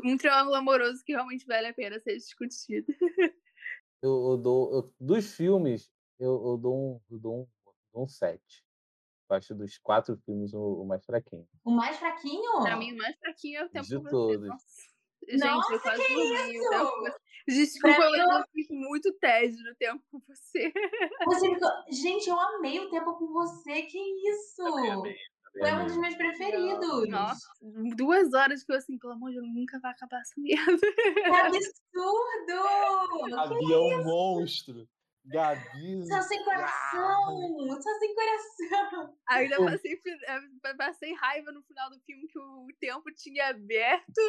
[SPEAKER 4] um triângulo amoroso que realmente vale a pena ser discutido.
[SPEAKER 1] eu, eu, dou, eu, dos filmes, eu, eu dou um, eu dou um, dou um set. Eu acho dos quatro filmes o, o, mais fraquinho.
[SPEAKER 2] O mais fraquinho?
[SPEAKER 4] Pra mim, o mais fraquinho é o Tempo
[SPEAKER 1] De todos.
[SPEAKER 2] Nossa. Gente, Nossa, eu quase que isso?
[SPEAKER 4] Desculpa, eu... eu muito tédio no tempo com você.
[SPEAKER 2] você ficou... Gente, eu amei o tempo com você. Que isso? Foi um dos meus preferidos.
[SPEAKER 4] Nossa, duas horas que eu assim, pelo amor de Deus, nunca vai acabar essa merda.
[SPEAKER 2] Que absurdo!
[SPEAKER 1] Havia um monstro. Gabi.
[SPEAKER 2] Só sem coração! Só sem coração!
[SPEAKER 4] Ainda passei, eh, passei raiva no final do filme que o tempo tinha aberto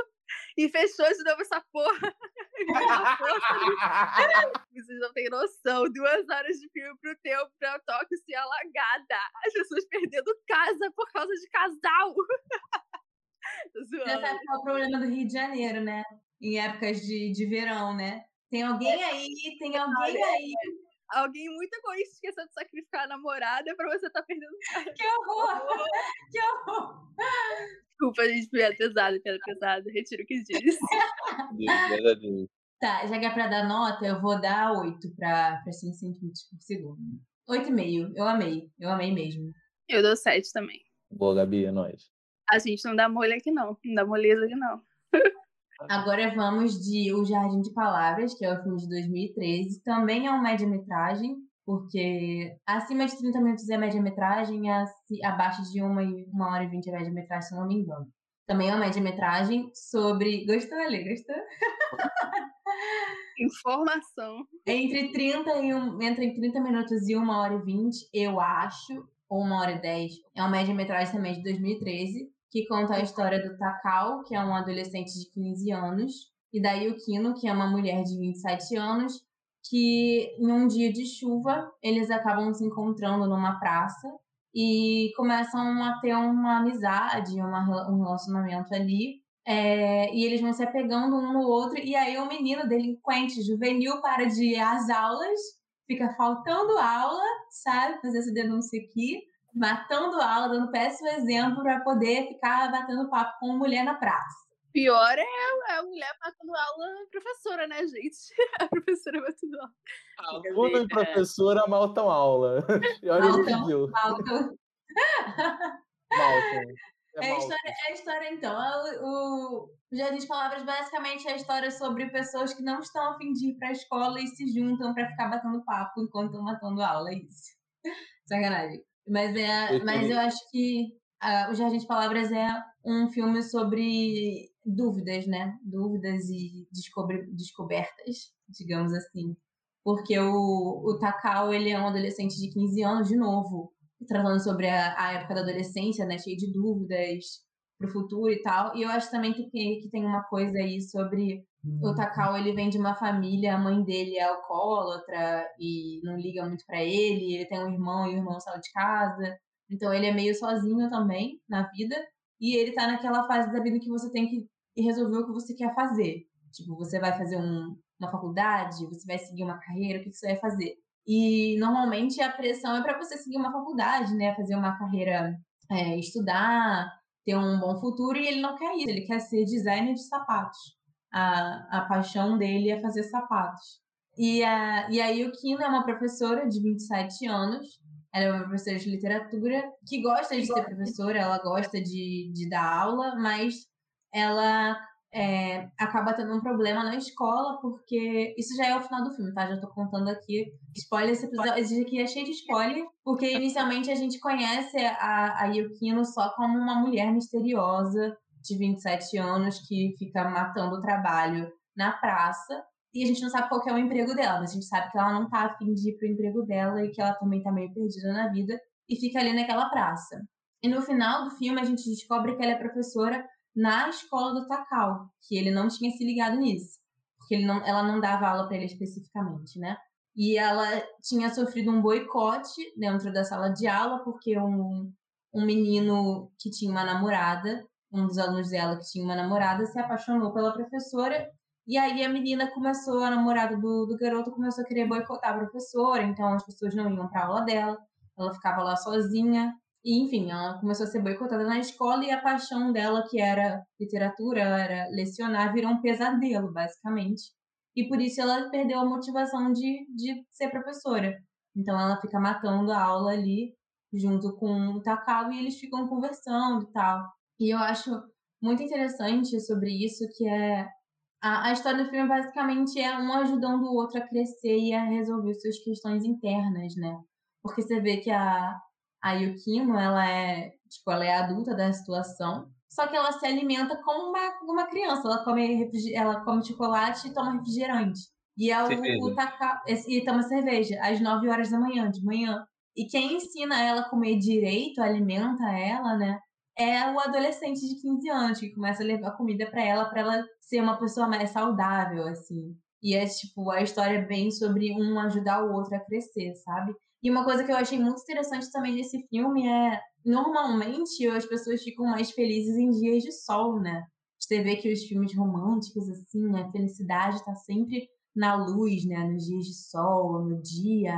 [SPEAKER 4] e fechou de novo essa porra. Vocês não têm noção. Duas horas de filme pro teu, pra Tóquio ser alagada. As pessoas perdendo casa por causa de casal.
[SPEAKER 2] Você sabe qual é o problema do Rio de Janeiro, né? Em épocas de, de verão, né? Tem alguém aí, tem alguém aí.
[SPEAKER 4] Alguém muito egoísta esqueceu de sacrificar a namorada pra você estar tá perdendo
[SPEAKER 2] casa. Que horror! que horror!
[SPEAKER 4] Desculpa, gente, piada pesada, piada pesada. Retiro o que disse.
[SPEAKER 2] Tá, já que é pra dar nota, eu vou dar 8 pra, pra 5 centímetros por segundo. 8,5. Eu amei. Eu amei mesmo.
[SPEAKER 4] Eu dou 7 também.
[SPEAKER 1] Boa, Gabi, é nóis.
[SPEAKER 4] A gente não dá molho aqui, não. Não dá moleza aqui, não.
[SPEAKER 2] Agora vamos de O Jardim de Palavras, que é o filme de 2013. Também é um média-metragem, porque acima de 30 minutos é média-metragem, abaixo de 1 uma hora e 20 é média-metragem, se não me engano. Também é uma média-metragem sobre. Gostou, Ale? Gostou?
[SPEAKER 4] Informação.
[SPEAKER 2] Entre 30, e um... Entre 30 minutos e 1 hora e 20, eu acho, ou 1 hora e 10. É uma média-metragem também de 2013 que conta a história do Takao, que é um adolescente de 15 anos, e da Yukino, que é uma mulher de 27 anos, que em um dia de chuva eles acabam se encontrando numa praça e começam a ter uma amizade, uma, um relacionamento ali. É, e eles vão se apegando um no outro, e aí o menino delinquente juvenil para de ir às aulas, fica faltando aula, sabe? Fazer essa denúncia aqui matando aula, dando péssimo exemplo para poder ficar batendo papo com mulher na praça.
[SPEAKER 4] Pior é a mulher matando aula professora, né, gente? A professora matando aula.
[SPEAKER 1] Aluno e professora maltam aula.
[SPEAKER 2] Maltam, maltam.
[SPEAKER 1] Maltam.
[SPEAKER 2] É, é, a história, é a história, então. O, o Jardim de Palavras basicamente é a história sobre pessoas que não estão a fim de ir para a escola e se juntam para ficar batendo papo enquanto estão matando aula. É isso. Sacanagem. Mas, é, mas eu acho que uh, O Jardim de Palavras é um filme sobre dúvidas, né? Dúvidas e descobre, descobertas, digamos assim. Porque o, o Takao, ele é um adolescente de 15 anos, de novo, tratando sobre a, a época da adolescência, né? Cheio de dúvidas pro futuro e tal. E eu acho também que, que tem uma coisa aí sobre o Takao, ele vem de uma família, a mãe dele é alcoólatra e não liga muito para ele, ele tem um irmão e o irmão saiu de casa. Então ele é meio sozinho também na vida. E ele tá naquela fase da vida que você tem que resolver o que você quer fazer. Tipo, você vai fazer um, uma faculdade, você vai seguir uma carreira, o que, que você vai fazer? E normalmente a pressão é para você seguir uma faculdade, né? Fazer uma carreira, é, estudar, ter um bom futuro, e ele não quer isso, ele quer ser designer de sapatos a, a paixão dele é fazer sapatos. E, a, e aí o Kino é uma professora de 27 anos, ela é uma professora de literatura que gosta de ser professora, ela gosta de, de dar aula, mas ela é, acaba tendo um problema na escola, porque isso já é o final do filme, tá? Já tô contando aqui. Spoiler, esse episódio esse aqui é cheio de spoiler, porque inicialmente a gente conhece a, a Yukino só como uma mulher misteriosa de 27 anos que fica matando o trabalho na praça. E a gente não sabe qual é o emprego dela, a gente sabe que ela não tá afim de ir pro emprego dela e que ela também tá meio perdida na vida e fica ali naquela praça. E no final do filme a gente descobre que ela é professora na escola do Takao, que ele não tinha se ligado nisso, porque não, ela não dava aula para ele especificamente, né? E ela tinha sofrido um boicote dentro da sala de aula porque um, um menino que tinha uma namorada um dos alunos dela que tinha uma namorada se apaixonou pela professora e aí a menina começou, a namorada do, do garoto começou a querer boicotar a professora, então as pessoas não iam para aula dela, ela ficava lá sozinha. E, enfim, ela começou a ser boicotada na escola e a paixão dela, que era literatura, era lecionar, virou um pesadelo, basicamente. E por isso ela perdeu a motivação de, de ser professora. Então ela fica matando a aula ali, junto com o Takao, e eles ficam conversando e tal. E eu acho muito interessante sobre isso, que é a, a história do filme basicamente é um ajudando o outro a crescer e a resolver suas questões internas, né? Porque você vê que a, a Yukino, ela é, tipo, ela é adulta da situação, só que ela se alimenta como uma, uma criança. Ela come, ela come chocolate e toma refrigerante. E é o, o taca, e toma cerveja às 9 horas da manhã, de manhã. E quem ensina ela a comer direito, alimenta ela, né? É o adolescente de 15 anos que começa a levar comida para ela, para ela ser uma pessoa mais saudável, assim. E é, tipo, a história é bem sobre um ajudar o outro a crescer, sabe? E uma coisa que eu achei muito interessante também nesse filme é, normalmente, as pessoas ficam mais felizes em dias de sol, né? Você vê que os filmes românticos, assim, a felicidade tá sempre na luz, né? Nos dias de sol, no dia,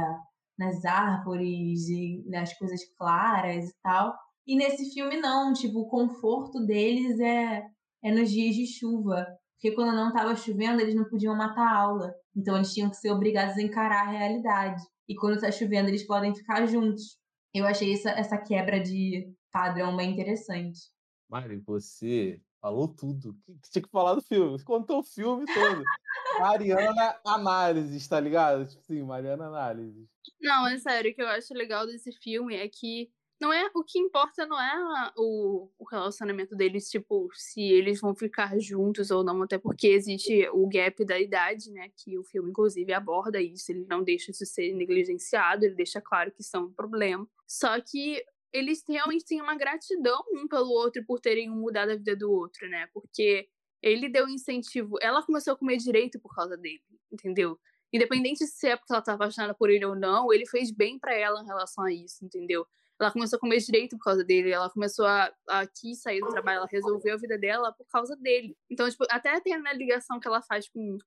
[SPEAKER 2] nas árvores, nas coisas claras e tal. E nesse filme não, tipo, o conforto deles é, é nos dias de chuva. Porque quando não estava chovendo, eles não podiam matar a aula. Então eles tinham que ser obrigados a encarar a realidade. E quando está chovendo, eles podem ficar juntos. Eu achei essa, essa quebra de padrão bem interessante.
[SPEAKER 1] Mari, você falou tudo. Você tinha que falar do filme. Você contou o filme todo. Mariana Análise, tá ligado? Tipo assim, Mariana Análise.
[SPEAKER 4] Não, é sério, o que eu acho legal desse filme é que não é o que importa não é o, o relacionamento deles, tipo, se eles vão ficar juntos ou não, até porque existe o gap da idade, né? Que o filme, inclusive, aborda isso, ele não deixa isso ser negligenciado, ele deixa claro que isso é um problema. Só que eles realmente têm uma gratidão um pelo outro por terem mudado a vida do outro, né? Porque ele deu incentivo. Ela começou a comer direito por causa dele, entendeu? Independente se é porque ela tá apaixonada por ele ou não, ele fez bem para ela em relação a isso, entendeu? Ela começou a comer direito por causa dele, ela começou a, a aqui sair do trabalho, ela resolveu a vida dela por causa dele. Então, tipo, até tem a ligação que ela faz com,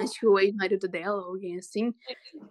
[SPEAKER 4] acho que o ex-marido dela, alguém assim,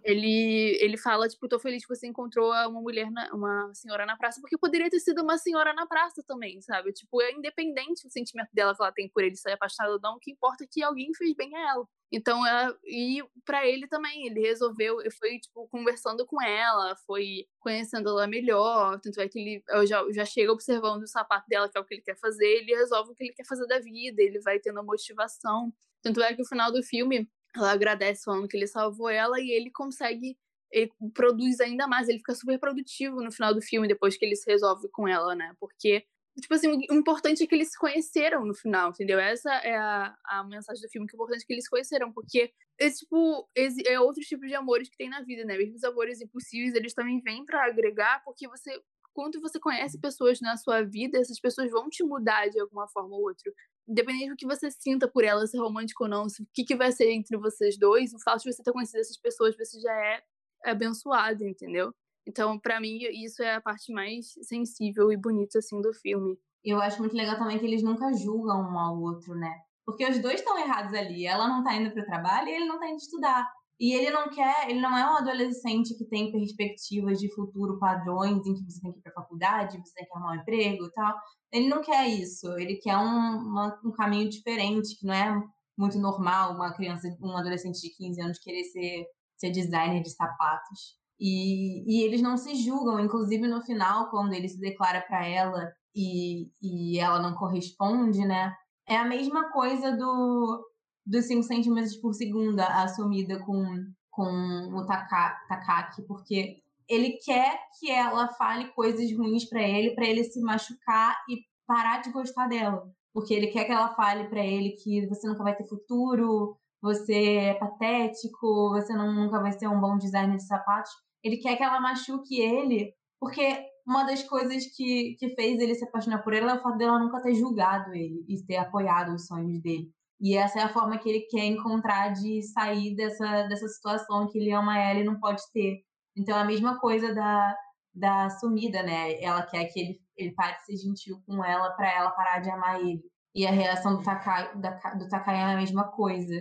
[SPEAKER 4] ele, ele fala, tipo, tô feliz que você encontrou uma mulher, na, uma senhora na praça, porque poderia ter sido uma senhora na praça também, sabe? Tipo, é independente o sentimento dela que ela tem por ele, se é apaixonada ou não, o que importa é que alguém fez bem a ela. Então, ela, e para ele também, ele resolveu, foi, tipo, conversando com ela, foi conhecendo ela melhor, tanto é que ele eu já, já chega observando o sapato dela, que é o que ele quer fazer, ele resolve o que ele quer fazer da vida, ele vai tendo a motivação. Tanto é que no final do filme, ela agradece falando que ele salvou ela e ele consegue, ele produz ainda mais, ele fica super produtivo no final do filme, depois que ele se resolve com ela, né? Porque tipo assim, o importante é que eles se conheceram no final, entendeu? Essa é a, a mensagem do filme, que o importante é que eles se conheceram, porque esse tipo, esse é outro tipo de amores que tem na vida, né? Mesmo os amores impossíveis, eles também vêm para agregar, porque você, quando você conhece pessoas na sua vida, essas pessoas vão te mudar de alguma forma ou outra. Independente do que você sinta por elas, se é romântico ou não, o que, que vai ser entre vocês dois, o fato de você ter conhecido essas pessoas, você já é abençoado, entendeu? Então, para mim, isso é a parte mais sensível e bonita, assim, do filme.
[SPEAKER 2] Eu acho muito legal também que eles nunca julgam um ao outro, né? Porque os dois estão errados ali. Ela não tá indo pro trabalho e ele não tá indo estudar. E ele não quer, ele não é um adolescente que tem perspectivas de futuro padrões em que você tem que ir pra faculdade, você tem que arrumar um emprego e tal. Ele não quer isso. Ele quer um, uma, um caminho diferente, que não é muito normal uma criança, um adolescente de 15 anos querer ser, ser designer de sapatos. E, e eles não se julgam, inclusive no final, quando ele se declara para ela e, e ela não corresponde, né? É a mesma coisa do dos 5 centímetros por segundo assumida com, com o Taka, Takaki, porque ele quer que ela fale coisas ruins para ele, para ele se machucar e parar de gostar dela. Porque ele quer que ela fale para ele que você nunca vai ter futuro, você é patético, você não, nunca vai ser um bom designer de sapatos. Ele quer que ela machuque ele, porque uma das coisas que, que fez ele se apaixonar por ela é o fato dela nunca ter julgado ele e ter apoiado os sonhos dele. E essa é a forma que ele quer encontrar de sair dessa, dessa situação que ele ama ela e não pode ter. Então, a mesma coisa da, da sumida, né? Ela quer que ele, ele pare de ser gentil com ela para ela parar de amar ele. E a reação do Takai, da, do é a mesma coisa.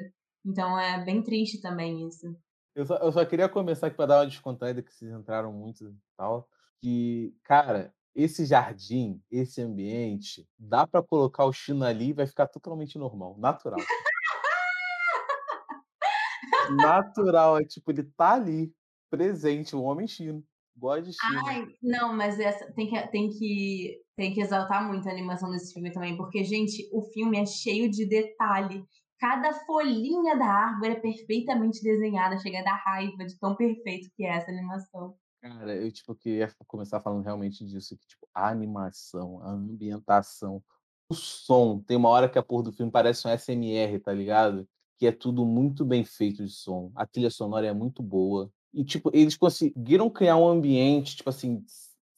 [SPEAKER 2] Então, é bem triste também isso.
[SPEAKER 1] Eu só, eu só queria começar aqui para dar uma descontraída que vocês entraram muito e tal. Que, cara, esse jardim, esse ambiente, dá para colocar o China ali e vai ficar totalmente normal, natural. natural, é tipo, ele tá ali, presente, o homem chino. Gosta de China.
[SPEAKER 2] Ai, não, mas essa tem que, tem que tem que exaltar muito a animação desse filme também, porque gente, o filme é cheio de detalhe Cada folhinha da árvore é perfeitamente desenhada, chega a dar raiva de tão perfeito que é essa animação.
[SPEAKER 1] Cara, eu tipo queria começar falando realmente disso, que tipo a animação, a ambientação, o som, tem uma hora que a porra do filme parece um SMR, tá ligado? Que é tudo muito bem feito de som. A trilha sonora é muito boa. E tipo, eles conseguiram criar um ambiente, tipo assim,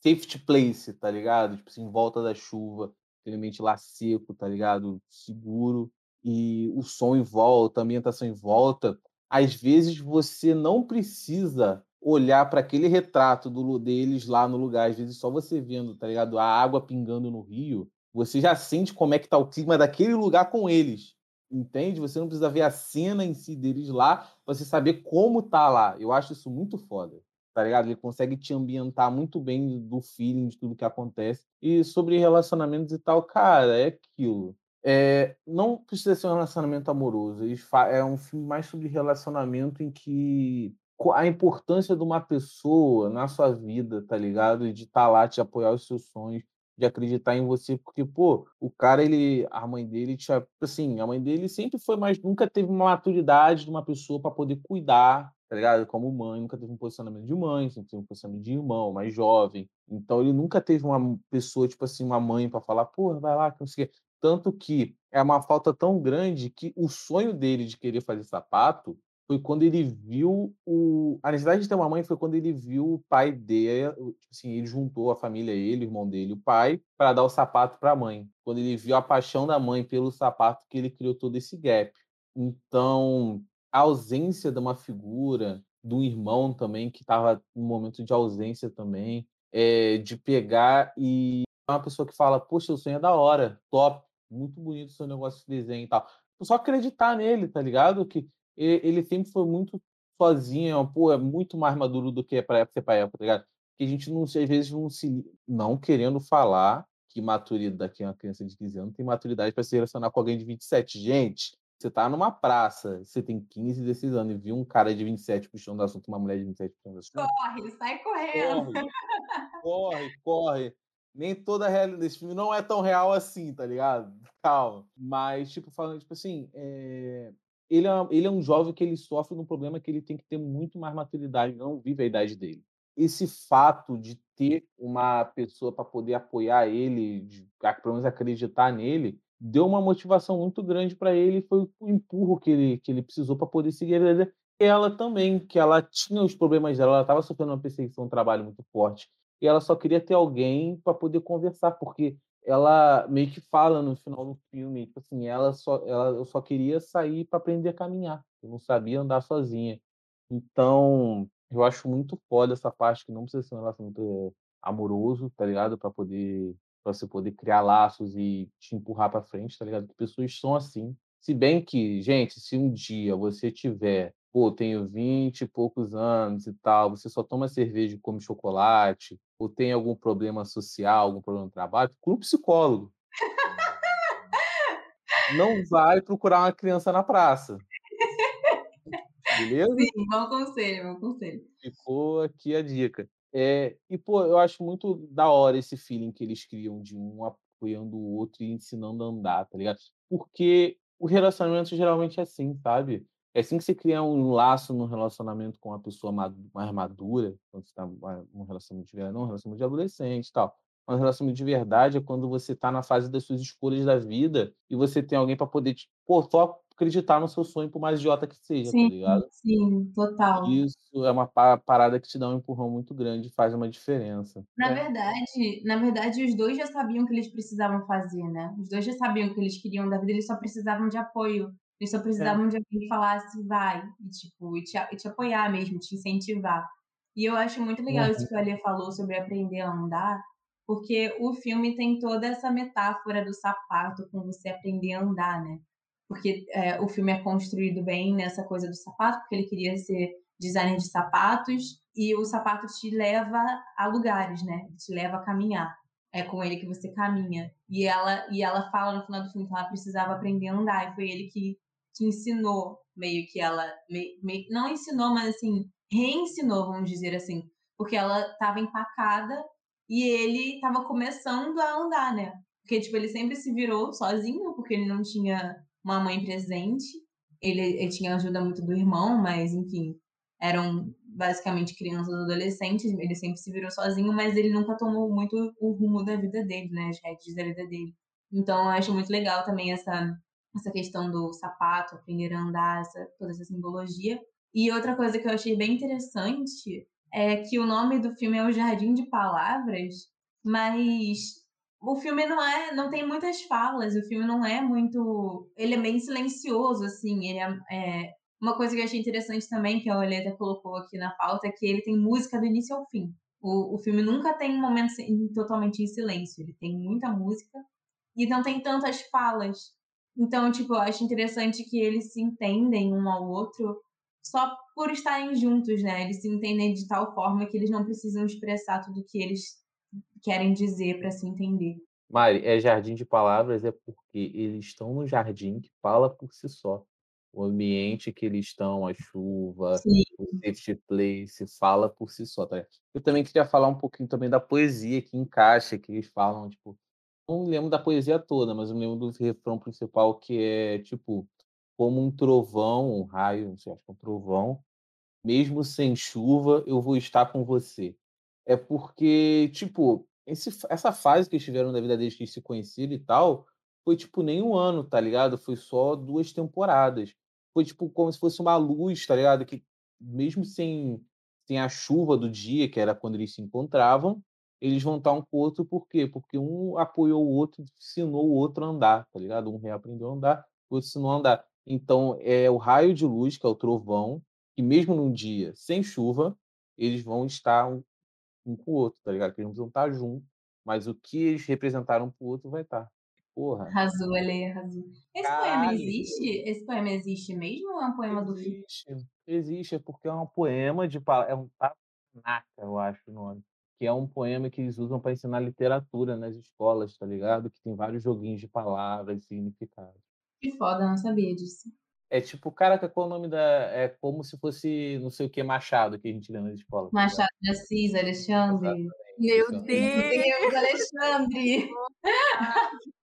[SPEAKER 1] safety place, tá ligado? Tipo assim, em volta da chuva, aquele ambiente lá seco, tá ligado? Seguro e o som em volta, a ambientação em volta, às vezes você não precisa olhar para aquele retrato do, deles lá no lugar, às vezes só você vendo, tá ligado? A água pingando no rio, você já sente como é que tá o clima daquele lugar com eles. Entende? Você não precisa ver a cena em si deles lá, você saber como tá lá. Eu acho isso muito foda tá ligado? Ele consegue te ambientar muito bem do feeling de tudo que acontece. E sobre relacionamentos e tal, cara, é aquilo. É, não precisa ser um relacionamento amoroso. É um filme mais sobre relacionamento em que a importância de uma pessoa na sua vida, tá ligado? De estar tá lá, te apoiar os seus sonhos, de acreditar em você, porque, pô, o cara, ele, a mãe dele tinha, assim, a mãe dele sempre foi mais, nunca teve uma maturidade de uma pessoa para poder cuidar tá ligado? Como mãe, nunca teve um posicionamento de mãe, sempre teve um posicionamento de irmão, mais jovem. Então ele nunca teve uma pessoa, tipo assim, uma mãe para falar, pô, vai lá, que não sei Tanto que é uma falta tão grande que o sonho dele de querer fazer sapato foi quando ele viu o. A necessidade de ter uma mãe foi quando ele viu o pai dele, tipo assim, ele juntou a família, ele, o irmão dele, o pai, para dar o sapato para a mãe. Quando ele viu a paixão da mãe pelo sapato, que ele criou todo esse gap. Então, a ausência de uma figura, do irmão também, que estava em um momento de ausência também, é, de pegar e uma pessoa que fala, poxa, o sonho é da hora, top, muito bonito o seu negócio de desenho e tal. Só acreditar nele, tá ligado? Que ele sempre foi muito sozinho, pô, é muito mais maduro do que é para época, para época, tá ligado? Que a gente não, às vezes não se não querendo falar que maturidade, que é uma criança de 15 anos tem maturidade para se relacionar com alguém de 27. Gente, você tá numa praça, você tem 15, 16 anos e viu um cara de 27 puxando o assunto, uma mulher de 27 puxando assunto.
[SPEAKER 2] Corre, sai correndo.
[SPEAKER 1] Corre, corre, corre. Nem toda a realidade desse filme não é tão real assim, tá ligado? Calma. Mas, tipo, falando, tipo assim, é... Ele, é, ele é um jovem que ele sofre de um problema que ele tem que ter muito mais maturidade, não vive a idade dele. Esse fato de ter uma pessoa para poder apoiar ele, de, pelo menos acreditar nele, deu uma motivação muito grande para ele, foi o empurro que ele, que ele precisou para poder seguir a ela também, que ela tinha os problemas dela, ela estava sofrendo uma perseguição um trabalho muito forte, e ela só queria ter alguém para poder conversar, porque ela meio que fala no final do filme, tipo assim, ela só, ela, eu só queria sair para aprender a caminhar, eu não sabia andar sozinha. Então, eu acho muito foda essa parte que não precisa ser um relacionamento amoroso, tá ligado? Para poder para você poder criar laços e te empurrar para frente, tá ligado? Pessoas são assim. Se bem que, gente, se um dia você tiver, pô, tenho 20 e poucos anos e tal, você só toma cerveja e come chocolate, ou tem algum problema social, algum problema no trabalho, procura um psicólogo. Não vai procurar uma criança na praça. Beleza?
[SPEAKER 2] Sim, bom conselho, bom conselho.
[SPEAKER 1] Ficou aqui a dica. É, e, pô, eu acho muito da hora esse feeling que eles criam de um apoiando o outro e ensinando a andar, tá ligado? Porque o relacionamento geralmente é assim, sabe? É assim que você cria um laço no relacionamento com uma pessoa mais madura, quando você está num relacionamento de não um relacionamento de adolescente e tal. Um relacionamento de verdade é quando você está na fase das suas escolhas da vida e você tem alguém para poder, te, pô, só acreditar no seu sonho, por mais idiota que seja, tá sim, tá ligado?
[SPEAKER 2] Sim, total.
[SPEAKER 1] Isso é uma parada que te dá um empurrão muito grande, faz uma diferença.
[SPEAKER 2] Na é. verdade, na verdade, os dois já sabiam o que eles precisavam fazer, né? Os dois já sabiam o que eles queriam da vida, eles só precisavam de apoio. Eles só precisavam é. de alguém que falasse, vai, e, tipo, e te, e te apoiar mesmo, te incentivar. E eu acho muito legal uhum. isso que o Alê falou sobre aprender a andar, porque o filme tem toda essa metáfora do sapato com você aprender a andar, né? porque é, o filme é construído bem nessa coisa do sapato, porque ele queria ser designer de sapatos e o sapato te leva a lugares, né? Te leva a caminhar. É com ele que você caminha. E ela e ela fala no final do filme que ela precisava aprender a andar e foi ele que, que ensinou meio que ela meio, meio, não ensinou, mas assim reensinou, vamos dizer assim, porque ela estava empacada e ele estava começando a andar, né? Porque tipo ele sempre se virou sozinho porque ele não tinha uma mãe presente. Ele, ele tinha ajuda muito do irmão, mas enfim, eram basicamente crianças adolescentes. Ele sempre se virou sozinho, mas ele nunca tomou muito o rumo da vida dele, né? As redes da vida dele. Então, eu acho muito legal também essa, essa questão do sapato, a andar, essa, toda essa simbologia. E outra coisa que eu achei bem interessante é que o nome do filme é O Jardim de Palavras, mas o filme não é, não tem muitas falas, o filme não é muito, ele é bem silencioso, assim, ele é, é uma coisa que eu achei interessante também, que a Oleta colocou aqui na pauta, é que ele tem música do início ao fim. O, o filme nunca tem um momento totalmente em silêncio, ele tem muita música e não tem tantas falas. Então, tipo, eu acho interessante que eles se entendem um ao outro só por estarem juntos, né? Eles se entendem de tal forma que eles não precisam expressar tudo que eles querem dizer para se entender.
[SPEAKER 1] Mari, é jardim de palavras é porque eles estão no jardim que fala por si só. O ambiente que eles estão, a chuva,
[SPEAKER 2] Sim.
[SPEAKER 1] o safety place, fala por si só. Tá? Eu também queria falar um pouquinho também da poesia que encaixa, que eles falam, tipo, não lembro da poesia toda, mas eu lembro do refrão principal que é tipo como um trovão, um raio, não sei, acho que é um trovão, mesmo sem chuva, eu vou estar com você. É porque, tipo, esse, essa fase que eles tiveram da vida deles que se conheceram e tal, foi tipo nem um ano, tá ligado? Foi só duas temporadas. Foi tipo como se fosse uma luz, tá ligado? Que mesmo sem, sem a chuva do dia, que era quando eles se encontravam, eles vão estar um com o outro, por quê? Porque um apoiou o outro, ensinou o outro a andar, tá ligado? Um reaprendeu a andar, o outro ensinou a andar. Então, é o raio de luz, que é o trovão, que mesmo num dia sem chuva, eles vão estar um, um com o outro, tá ligado? Que eles vão estar juntos, mas o que eles representaram pro outro vai estar. Porra.
[SPEAKER 2] Arrasou, ele arrasou. Esse poema
[SPEAKER 1] Caralho.
[SPEAKER 2] existe? Esse poema existe mesmo ou é um poema do filme?
[SPEAKER 1] Existe, existe, é porque é um poema de é um Tabanaka, eu acho o nome, que é um poema que eles usam para ensinar literatura nas escolas, tá ligado? Que tem vários joguinhos de palavras e significados.
[SPEAKER 2] Que foda, eu não sabia disso.
[SPEAKER 1] É tipo, caraca, qual o nome da. É como se fosse não sei o que Machado que a gente lê nas escolas. tá?
[SPEAKER 2] Machado de Assis, Alexandre.
[SPEAKER 4] Meu
[SPEAKER 1] Isso.
[SPEAKER 2] Meu
[SPEAKER 4] Deus!
[SPEAKER 2] Deus, Alexandre!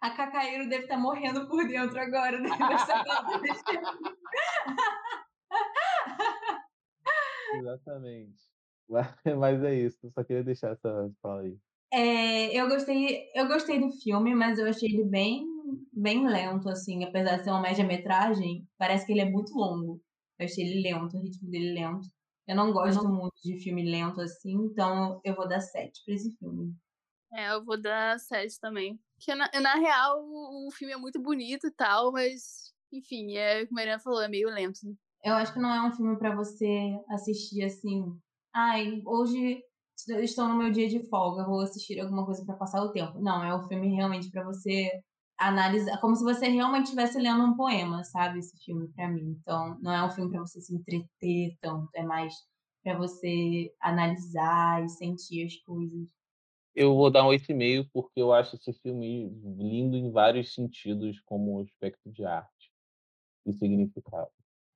[SPEAKER 2] A Cacaíro deve estar morrendo por dentro agora. Né?
[SPEAKER 1] Exatamente. Mas- é isso, eu só queria deixar essa fala aí.
[SPEAKER 2] É, eu gostei, eu gostei do filme, mas eu achei ele bem, bem lento, assim, apesar de ser uma média-metragem, parece que ele é muito longo. Eu achei ele lento, o ritmo dele lento. Eu não gosto muito de filme lento assim, então eu vou dar 7 pra esse filme.
[SPEAKER 4] É, eu vou dar 7 também. Porque, na, na real, o, o filme é muito bonito e tal, mas, enfim, é, como a Mariana falou, é meio lento. né?
[SPEAKER 2] Eu acho que não é um filme pra você assistir assim. Ai, hoje estou no meu dia de folga, vou assistir alguma coisa pra passar o tempo. Não, é um filme realmente pra você analisar, como se você realmente estivesse lendo um poema, sabe? Esse filme pra mim. Então, não é um filme pra você se entreter tanto, é mais pra você analisar e sentir as coisas.
[SPEAKER 1] Eu vou dar um 8,5 porque eu acho esse filme lindo em vários sentidos, como aspecto de arte e significado.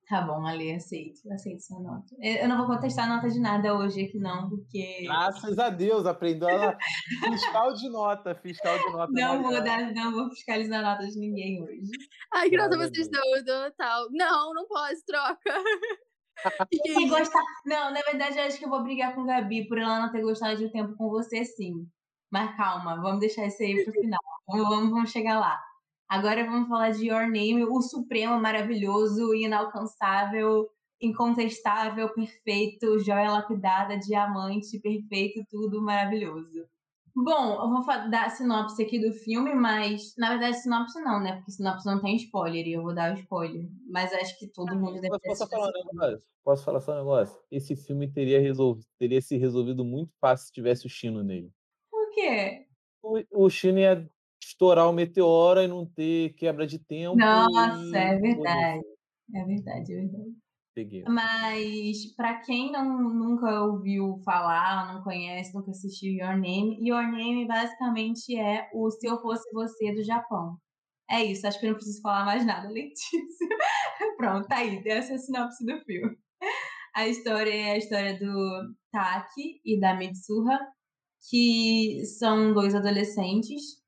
[SPEAKER 2] Tá bom, Ale, aceito, aceito sua nota. Eu eu não vou contestar nota de nada hoje aqui, não, porque
[SPEAKER 1] Graças a Deus, aprendeu ela fiscal de nota, fiscal de nota.
[SPEAKER 2] não vou dar, não vou fiscalizar nota de ninguém hoje.
[SPEAKER 4] Ai, que nota
[SPEAKER 1] Graças a
[SPEAKER 4] vocês
[SPEAKER 1] Deus.
[SPEAKER 4] dão, tal. Não, não pode, troca. É
[SPEAKER 2] gostar... Não, na verdade, eu acho que eu vou brigar com a Gabi por ela não ter gostado de um tempo com você, sim. Mas calma, vamos deixar isso aí pro final. Vamos, vamos, vamos chegar lá. Agora vamos falar de Your Name, o supremo, maravilhoso, inalcançável, incontestável, perfeito, joia lapidada, diamante, perfeito, tudo maravilhoso. Bom, eu vou dar a sinopse aqui do filme, mas na verdade sinopse não, né? Porque sinopse não tem spoiler e eu vou dar o spoiler. Mas acho que todo mundo deve
[SPEAKER 1] Posso,
[SPEAKER 2] ter
[SPEAKER 1] posso falar um negócio? Posso falar só um negócio? Esse filme teria, resolv... teria se resolvido muito fácil se tivesse o Chino nele.
[SPEAKER 2] Por quê?
[SPEAKER 1] O, o Chino ia estourar o meteoro e não ter quebra de tempo.
[SPEAKER 2] Nossa,
[SPEAKER 1] e...
[SPEAKER 2] é verdade. É verdade, é verdade.
[SPEAKER 1] Peguei.
[SPEAKER 2] Mas para quem não, nunca ouviu falar, não conhece, nunca assistiu Your Name, Your Name basicamente é o Se Eu Fosse Você do Japão. É isso, acho que eu não preciso falar mais nada disso. Pronto, tá aí, essa é a sinopse do filme. A história é a história do Taki e da Mitsuha, que são dois adolescentes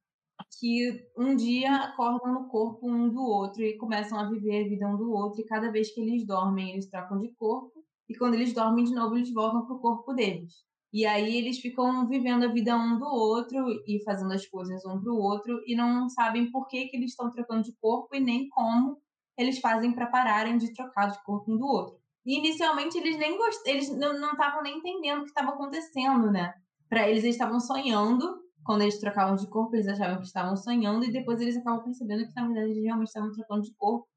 [SPEAKER 2] que um dia acordam no corpo um do outro e começam a viver a vida um do outro, e cada vez que eles dormem, eles trocam de corpo, e quando eles dormem de novo, eles voltam pro corpo deles. E aí eles ficam vivendo a vida um do outro e fazendo as coisas um pro outro e não sabem por que, que eles estão trocando de corpo e nem como eles fazem para pararem de trocar de corpo um do outro. E inicialmente eles nem gost... eles não estavam nem entendendo o que estava acontecendo, né? Para eles eles estavam sonhando quando eles trocavam de corpo, eles achavam que estavam sonhando e depois eles acabam percebendo que na verdade eles realmente estavam trocando de corpo.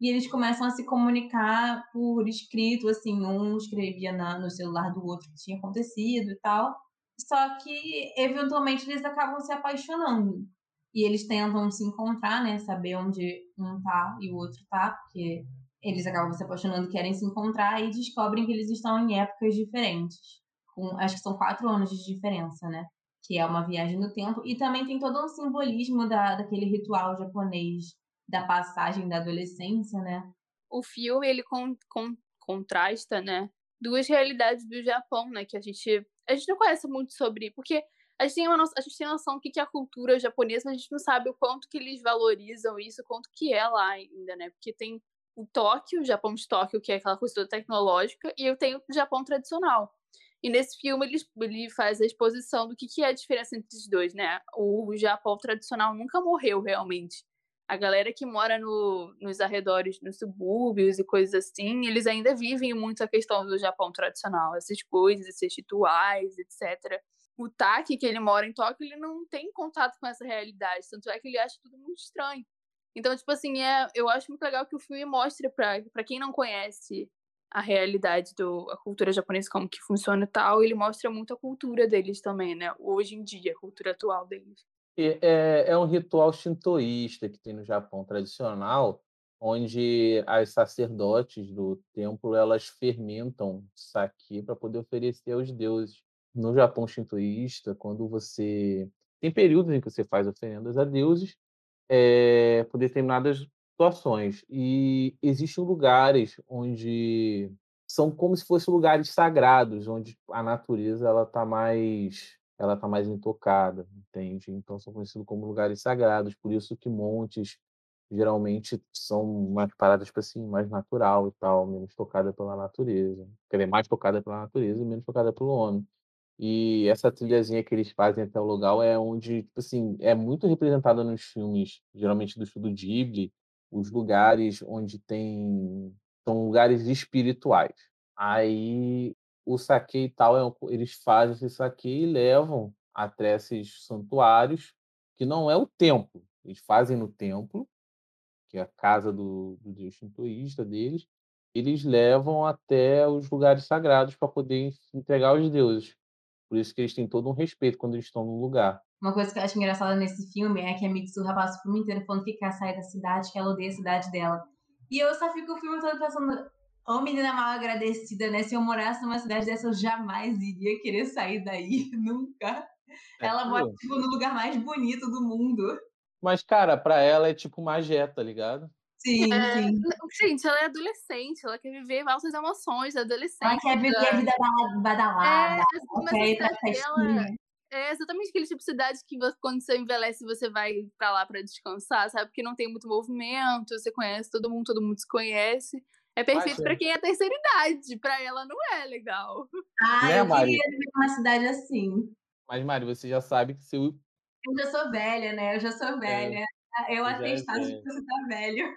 [SPEAKER 2] E eles começam a se comunicar por escrito, assim, um escrevia na, no celular do outro o que tinha acontecido e tal. Só que eventualmente eles acabam se apaixonando. E eles tentam se encontrar, né? Saber onde um tá e o outro tá, porque eles acabam se apaixonando, querem se encontrar e descobrem que eles estão em épocas diferentes. Com, acho que são quatro anos de diferença, né? Que é uma viagem no tempo. E também tem todo um simbolismo da, daquele ritual japonês da passagem da adolescência, né?
[SPEAKER 4] O filme, ele con, con, contrasta, né? Duas realidades do Japão, né? Que a gente, a gente não conhece muito sobre... Porque a gente tem, uma, a gente tem noção do que é a cultura japonesa, mas a gente não sabe o quanto que eles valorizam isso, o quanto que é lá ainda, né? Porque tem o Tóquio, o Japão de Tóquio, que é aquela coisa tecnológica, e eu tenho o Japão tradicional. E nesse filme ele, ele faz a exposição do que, que é a diferença entre os dois, né? O Japão tradicional nunca morreu realmente. A galera que mora no, nos arredores, nos subúrbios e coisas assim, eles ainda vivem muito a questão do Japão tradicional, essas coisas, esses rituais, etc. O Taki, que ele mora em Tóquio, ele não tem contato com essa realidade, tanto é que ele acha tudo muito estranho. Então, tipo assim, é, eu acho muito legal que o filme mostre para quem não conhece a realidade do a cultura japonesa como que funciona e tal, ele mostra muito a cultura deles também, né? Hoje em dia, a cultura atual deles.
[SPEAKER 1] É, é um ritual shintoísta que tem no Japão tradicional, onde as sacerdotes do templo elas fermentam sake para poder oferecer aos deuses. No Japão shintoísta, quando você tem períodos em que você faz oferendas a deuses, é, por determinadas situações. E existem lugares onde são como se fossem lugares sagrados, onde a natureza ela está mais ela tá mais intocada, entende? Então são conhecidos como lugares sagrados, por isso que montes geralmente são mais paradas para assim, mais natural e tal, menos tocada pela natureza. Quer dizer, mais tocada pela natureza e menos tocada pelo homem. E essa trilhazinha que eles fazem até o lugar é onde, tipo assim, é muito representada nos filmes, geralmente do estudo Ghibli, os lugares onde tem são lugares espirituais. Aí o saque e tal, é, eles fazem esse saque e levam até esses santuários, que não é o templo, eles fazem no templo, que é a casa do, do deus shintoísta deles, eles levam até os lugares sagrados para poder entregar aos deuses. Por isso que eles têm todo um respeito quando eles estão no lugar.
[SPEAKER 2] Uma coisa que eu acho engraçada nesse filme é que a Mitsuha passa o filme inteiro falando que quer sair da cidade, que ela odeia a cidade dela. E eu só fico o filme todo pensando, ô oh, menina mal agradecida, né? Se eu morasse numa cidade dessa, eu jamais iria querer sair daí, nunca. É ela mora, tipo, no lugar mais bonito do mundo.
[SPEAKER 1] Mas, cara, pra ela é tipo Magé, tá ligado?
[SPEAKER 2] Sim, é, sim.
[SPEAKER 4] Gente, ela é adolescente, ela quer viver altas emoções da adolescente.
[SPEAKER 2] Ela quer viver a vida badalada, é,
[SPEAKER 4] ela quer ir pra festinha. É exatamente aquele tipo de cidade que quando você envelhece você vai para lá para descansar, sabe? Porque não tem muito movimento, você conhece todo mundo, todo mundo se conhece. É perfeito para quem é terceira idade, para ela não é legal.
[SPEAKER 2] Ah, né, eu Mari? queria viver numa cidade assim.
[SPEAKER 1] Mas, Mari, você já sabe que seu.
[SPEAKER 2] Eu já sou velha, né? Eu já sou é. velha. É. Eu atestado é de que você tá velho.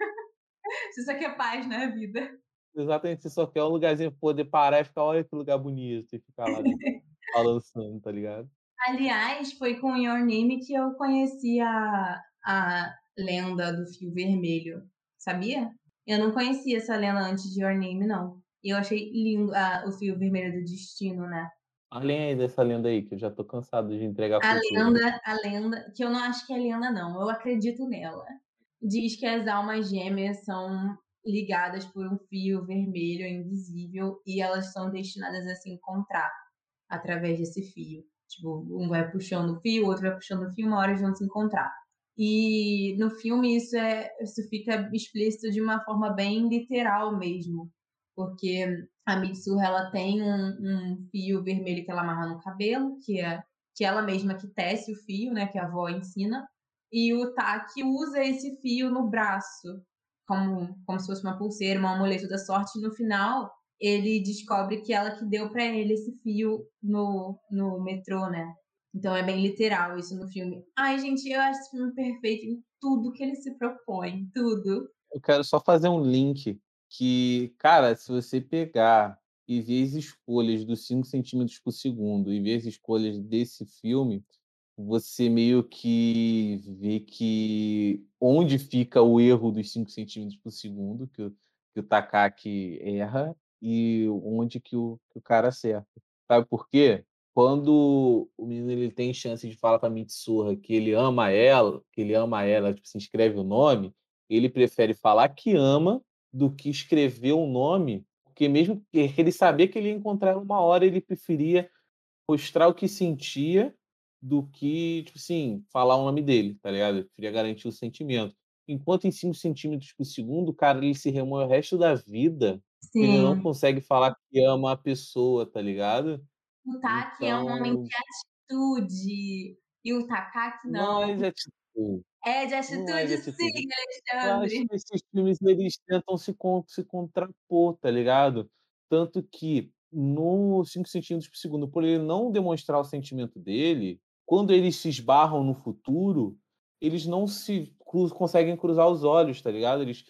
[SPEAKER 2] você só quer paz na vida.
[SPEAKER 1] Exatamente, você só quer um lugarzinho pra poder parar e ficar, olha que lugar bonito, e ficar lá balançando, tá ligado?
[SPEAKER 2] Aliás, foi com Your Name que eu conheci a, a lenda do fio vermelho. Sabia? Eu não conhecia essa lenda antes de Your Name, não. E eu achei lindo a, o fio vermelho do destino, né?
[SPEAKER 1] Além aí dessa lenda aí, que eu já tô cansado de entregar
[SPEAKER 2] a lenda, a lenda, que eu não acho que é lenda, não. Eu acredito nela. Diz que as almas gêmeas são ligadas por um fio vermelho invisível e elas são destinadas a se encontrar através desse fio. Tipo, um vai puxando o fio, o outro vai puxando o fio, uma hora eles vão se encontrar. E no filme isso, é, isso fica explícito de uma forma bem literal mesmo. Porque a Mitsuha, ela tem um, um fio vermelho que ela amarra no cabelo, que é que ela mesma que tece o fio, né, que a avó ensina, e o Taki usa esse fio no braço, como, como se fosse uma pulseira, um amuleto da sorte, e no final ele descobre que ela que deu para ele esse fio no, no metrô, né? Então é bem literal isso no filme. Ai, gente, eu acho esse filme perfeito em tudo que ele se propõe, tudo.
[SPEAKER 1] Eu quero só fazer um link que, cara, se você pegar e ver as escolhas dos 5 centímetros por segundo e ver as escolhas desse filme, você meio que vê que onde fica o erro dos 5 centímetros por segundo, que o, que o Takaki erra, e onde que o, que o cara acerta. Sabe por quê? Quando o menino ele tem chance de falar para Mitsurra que ele ama ela, que ele ama ela, tipo, se assim, escreve o nome, ele prefere falar que ama do que escrever o nome, porque mesmo que ele sabia que ele ia encontrar uma hora, ele preferia mostrar o que sentia do que, tipo assim, falar o nome dele, tá ligado? Eu queria garantir o sentimento. Enquanto em 5 centímetros por segundo, o cara ele se remoe o resto da vida. Ele não consegue falar que ama a pessoa, tá ligado?
[SPEAKER 2] O Taki então... é um homem então de atitude. E o Takaki não.
[SPEAKER 1] Não é de atitude.
[SPEAKER 2] É de atitude, é de atitude. sim, Alexandre. Eu acho
[SPEAKER 1] que esses filmes eles tentam se, se contrapor, tá ligado? Tanto que no 5 centímetros por segundo, por ele não demonstrar o sentimento dele, quando eles se esbarram no futuro, eles não se cruz, conseguem cruzar os olhos, tá ligado? Eles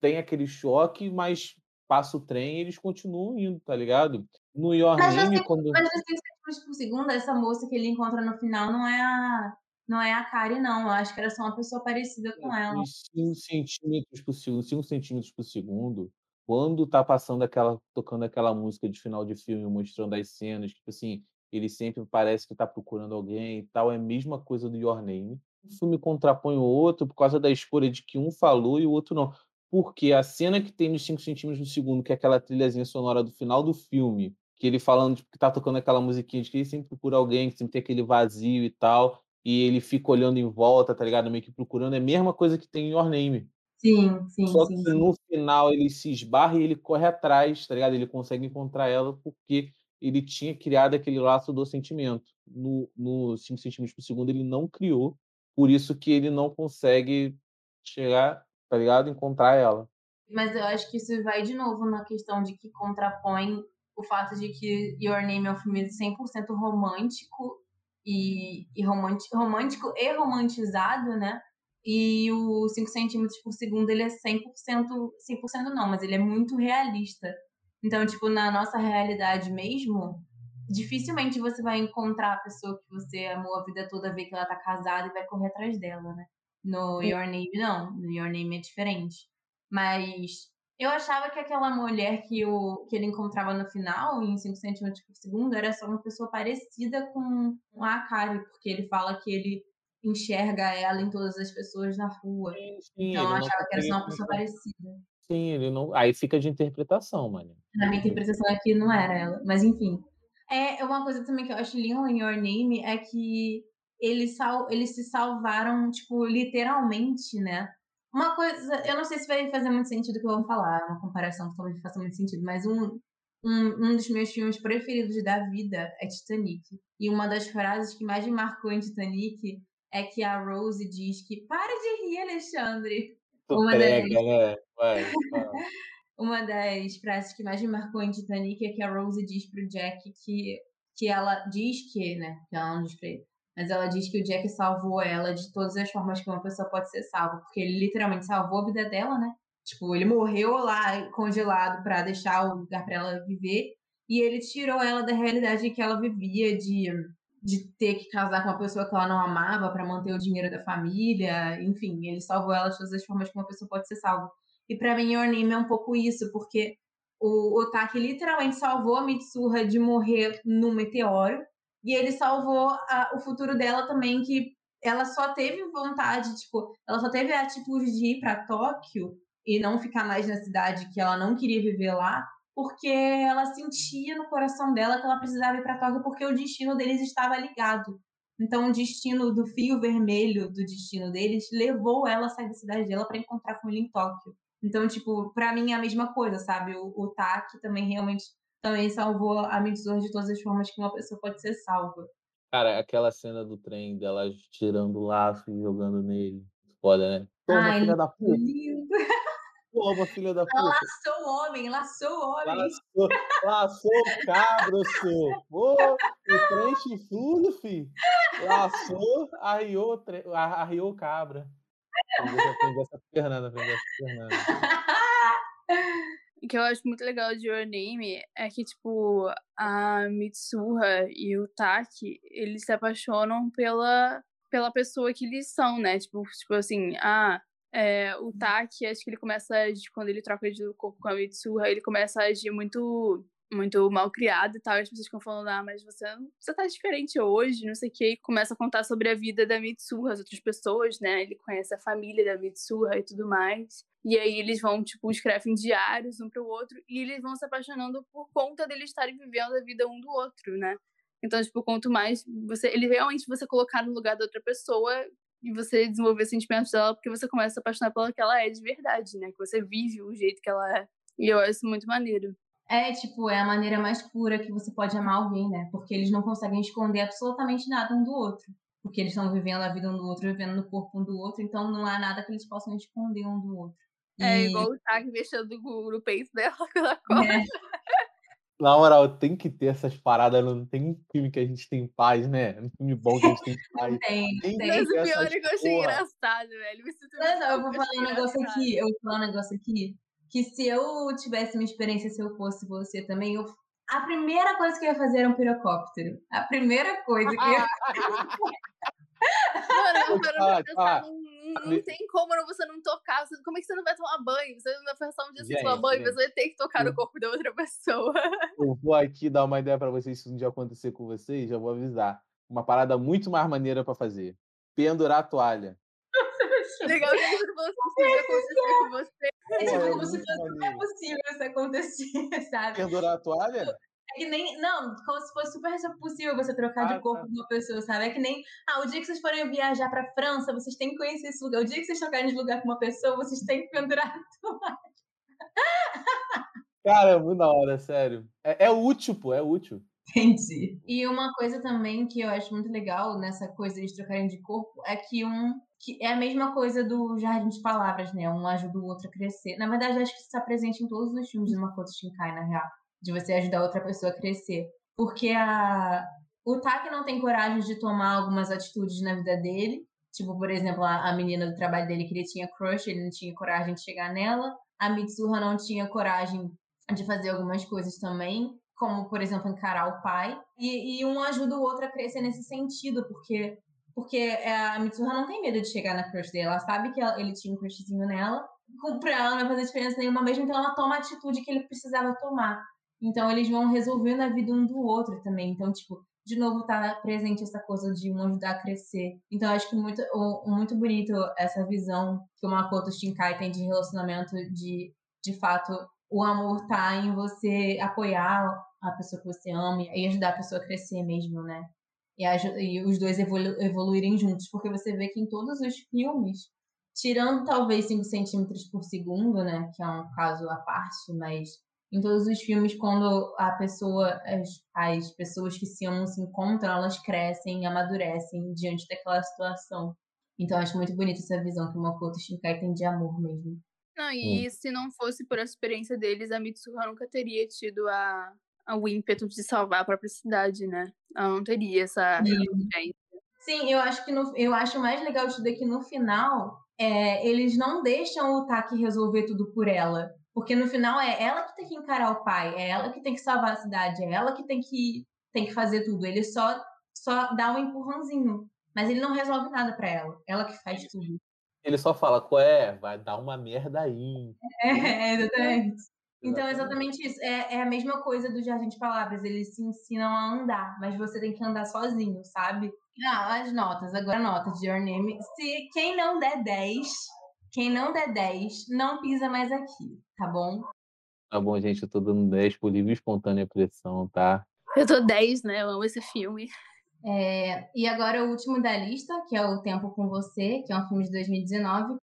[SPEAKER 1] têm aquele choque, mas passa o trem e eles continuam indo, tá ligado? No Your
[SPEAKER 2] mas
[SPEAKER 1] Name,
[SPEAKER 2] assim, quando... Mas assim, por segundo, essa moça que ele encontra no final não é a... Não é a Kari, não. Eu acho que era só uma pessoa parecida com ela.
[SPEAKER 1] 5 centímetros por segundo, 5 centímetros por segundo, quando tá passando aquela, tocando aquela música de final de filme, mostrando as cenas, tipo assim, ele sempre parece que está procurando alguém e tal. É a mesma coisa do Your Name. O filme contrapõe o outro por causa da escolha de que um falou e o outro não. Porque a cena que tem nos 5 centímetros no segundo, que é aquela trilhazinha sonora do final do filme, que ele falando tipo, que tá tocando aquela musiquinha de que ele sempre procura alguém, que sempre tem aquele vazio e tal, e ele fica olhando em volta, tá ligado? Meio que procurando. É a mesma coisa que tem em Your Name.
[SPEAKER 2] Sim, sim.
[SPEAKER 1] Só
[SPEAKER 2] sim,
[SPEAKER 1] que sim. no final ele se esbarra e ele corre atrás, tá ligado? Ele consegue encontrar ela porque ele tinha criado aquele laço do sentimento. No, no 5 centímetros por segundo ele não criou, por isso que ele não consegue chegar, tá ligado? Encontrar ela.
[SPEAKER 2] Mas eu acho que isso vai de novo na questão de que contrapõe o fato de que Your Name é um filme 100% romântico e, e romântico, romântico e romantizado, né? E o 5 centímetros por segundo ele é 100%, 100% não, mas ele é muito realista. Então, tipo, na nossa realidade mesmo, dificilmente você vai encontrar a pessoa que você amou a vida toda, ver que ela tá casada e vai correr atrás dela, né? No Your Name, não. No Your Name é diferente. Mas eu achava que aquela mulher que, o, que ele encontrava no final, em 5 centímetros por segundo, era só uma pessoa parecida com a Akari, porque ele fala que ele enxerga ela em todas as pessoas na rua. Sim, sim, então eu achava que era só uma pessoa parecida.
[SPEAKER 1] Sim, ele não. Aí fica de interpretação, mano.
[SPEAKER 2] Na minha interpretação aqui não era ela. Mas enfim. É uma coisa também que eu acho lindo em Your Name é que eles, sal... eles se salvaram, tipo, literalmente, né? Uma coisa, eu não sei se vai fazer muito sentido o que eu vou falar, uma comparação que talvez faça muito sentido, mas um, um, um dos meus filmes preferidos da vida é Titanic. E uma das frases que mais me marcou em Titanic é que a Rose diz que para de rir, Alexandre.
[SPEAKER 1] Tu uma prega, das... né? Vai,
[SPEAKER 2] uma das frases que mais me marcou em Titanic é que a Rose diz pro Jack que, que ela diz que, né? Que ela não diz pra ele, mas ela diz que o Jack salvou ela de todas as formas que uma pessoa pode ser salva, porque ele literalmente salvou a vida dela, né? Tipo, ele morreu lá congelado para deixar o lugar para ela viver, e ele tirou ela da realidade que ela vivia de de ter que casar com uma pessoa que ela não amava para manter o dinheiro da família, enfim, ele salvou ela de todas as formas que uma pessoa pode ser salva. E para mim, o anime é um pouco isso, porque o Otaki literalmente salvou a Mitsuha de morrer num meteoro, e ele salvou a, o futuro dela também, que ela só teve vontade, tipo, ela só teve a atitude de ir para Tóquio e não ficar mais na cidade que ela não queria viver lá, porque ela sentia no coração dela que ela precisava ir para Tóquio porque o destino deles estava ligado. Então, o destino do fio vermelho do destino deles levou ela a sair da cidade dela para encontrar com ele em Tóquio. Então, tipo, para mim é a mesma coisa, sabe? O, o Taki também realmente também salvou a Mitsuru de todas as formas que uma pessoa pode ser salva.
[SPEAKER 1] Cara, aquela cena do trem dela tirando o laço e jogando nele. Foda, né?
[SPEAKER 2] Toma, Ai, filha da puta. Lindo.
[SPEAKER 1] Toma, filha da puta.
[SPEAKER 2] Ela laçou o homem, laçou o homem.
[SPEAKER 1] Laçou, laçou o cabro, seu. Ô, o trem chifrudo, filho. Laçou, arriou, arriou o cabra. Aprendi essa Fernanda, aprendi essa Fernanda.
[SPEAKER 4] o que eu acho muito legal de Your Name é que, tipo, a Mitsuha e o Taki, eles se apaixonam pela, pela pessoa que eles são, né? Tipo, tipo assim, ah, é, o Taki, acho que ele começa a agir, quando ele troca de corpo com a Mitsuha, ele começa a agir muito muito mal criado e tal, e as pessoas ficam falando, ah, mas você, você tá diferente hoje, não sei o que, e começa a contar sobre a vida da Mitsuha, as outras pessoas, né, ele conhece a família da Mitsuha e tudo mais, e aí eles vão, tipo, escrevem diários um pro outro, e eles vão se apaixonando por conta deles estarem vivendo a vida um do outro, né, então, tipo, quanto mais você, ele realmente você colocar no lugar da outra pessoa, e você desenvolver sentimentos dela, porque você começa a se apaixonar pela que ela é de verdade, né, que você vive o jeito que ela é, e eu acho muito maneiro.
[SPEAKER 2] É, tipo, é a maneira mais pura que você pode amar alguém, né? Porque eles não conseguem esconder absolutamente nada um do outro. Porque eles estão vivendo a vida um do outro, vivendo no corpo um do outro, então não há nada que eles possam esconder um do outro.
[SPEAKER 4] É e... igual o Tag mexendo no peito dela quando ela É.
[SPEAKER 1] Na moral, tem que ter essas paradas. Não tem um filme que a gente tem paz, né? Um filme bom que a gente tem paz.
[SPEAKER 2] tem, tem. tem.
[SPEAKER 4] Mas o pior é que eu achei engraçado, velho.
[SPEAKER 2] Não, não, eu vou falar um negócio aqui. Eu vou falar um negócio aqui que se eu tivesse uma experiência, se eu fosse você também, eu, a primeira coisa que eu ia fazer era um pirocóptero. A primeira coisa que eu ia
[SPEAKER 4] Mano, eu quero pensar, não, não tem como você não tocar. Como é que você não vai tomar banho? Você não vai passar um dia sem tomar banho, você vai ter que tocar no corpo da outra pessoa.
[SPEAKER 1] Eu vou aqui dar uma ideia pra vocês, se um dia acontecer com vocês, já vou avisar. Uma parada muito mais maneira pra fazer. Pendurar a toalha.
[SPEAKER 4] Legal que você acontecer com você.
[SPEAKER 2] É tipo como se fosse super possível isso acontecer, sabe?
[SPEAKER 1] Pendurar a toalha?
[SPEAKER 2] É que nem. Não, como se fosse super possível você trocar ah, de corpo tá. com uma pessoa, sabe? É que nem. Ah, o dia que vocês forem viajar pra França, vocês têm que conhecer esse lugar. O dia que vocês trocarem de lugar com uma pessoa, vocês têm que pendurar a toalha.
[SPEAKER 1] Cara, é muito da hora, sério. É, é útil, pô, é útil.
[SPEAKER 2] Entendi. E uma coisa também que eu acho muito legal nessa coisa de trocarem de corpo é que um que é a mesma coisa do Jardim de Palavras, né? Um ajuda o outro a crescer. Na verdade, acho que isso está presente em todos os filmes de Makoto Shinkai, na real. De você ajudar outra pessoa a crescer. Porque a... o Taki não tem coragem de tomar algumas atitudes na vida dele. Tipo, por exemplo, a, menina do trabalho dele que ele tinha crush, ele não tinha coragem de chegar nela. A Mitsuha não tinha coragem de fazer algumas coisas também como, por exemplo, encarar o pai, e, e, um ajuda o outro a crescer nesse sentido, porque porque é, a Mitsuha não tem medo de chegar na crush dele. Ela sabe que ele tinha um crushzinho nela. Pra ela não vai fazer diferença nenhuma mesmo, então ela toma a atitude que ele precisava tomar. Então eles vão resolvendo a vida um do outro também. Então, tipo, de novo tá presente essa coisa de um ajudar a crescer. Então acho que muito, muito bonito essa visão que o Makoto Shinkai tem de relacionamento de, de fato, o amor tá em você apoiar a pessoa que você ama e ajudar a pessoa a crescer mesmo, né? E, a, e os dois evolu evoluírem juntos, porque você vê que em todos os filmes, tirando talvez 5 centímetros por segundo, né, que é um caso à parte, mas em todos os filmes, quando a pessoa, as, as pessoas que se amam se encontram, elas crescem e amadurecem diante daquela situação. Então, acho muito bonita essa visão que o Makoto Shinkai tem de amor mesmo.
[SPEAKER 4] Não, e hum. se não fosse por a experiência deles, a Mitsuha nunca teria tido a, o ímpeto de salvar a própria cidade, né? Ela não teria essa
[SPEAKER 2] Sim, Sim eu acho que no, eu acho mais legal de tudo é que no final é, eles não deixam o Taki resolver tudo por ela. Porque no final é ela que tem que encarar o pai, é ela que tem que salvar a cidade, é ela que tem que, tem que fazer tudo. Ele só, só dá um empurrãozinho. Mas ele não resolve nada para ela. Ela que faz tudo.
[SPEAKER 1] Ele só fala, qual é? Vai dar uma merda aí.
[SPEAKER 2] É, exatamente. Então, exatamente isso. É, é, a mesma coisa do Jardim de Palavras. Eles se ensinam a andar, mas você tem que andar sozinho, sabe? Ah, as notas. Agora, notas de Your Name. Se quem não der 10, quem não der 10, não pisa mais aqui, tá bom?
[SPEAKER 1] Tá bom, gente. Eu tô dando 10 por livre e espontânea pressão, tá?
[SPEAKER 4] Eu tô 10, né? Eu amo esse filme.
[SPEAKER 2] É, e agora o último da lista, que é O Tempo com Você, que é um filme de 2019.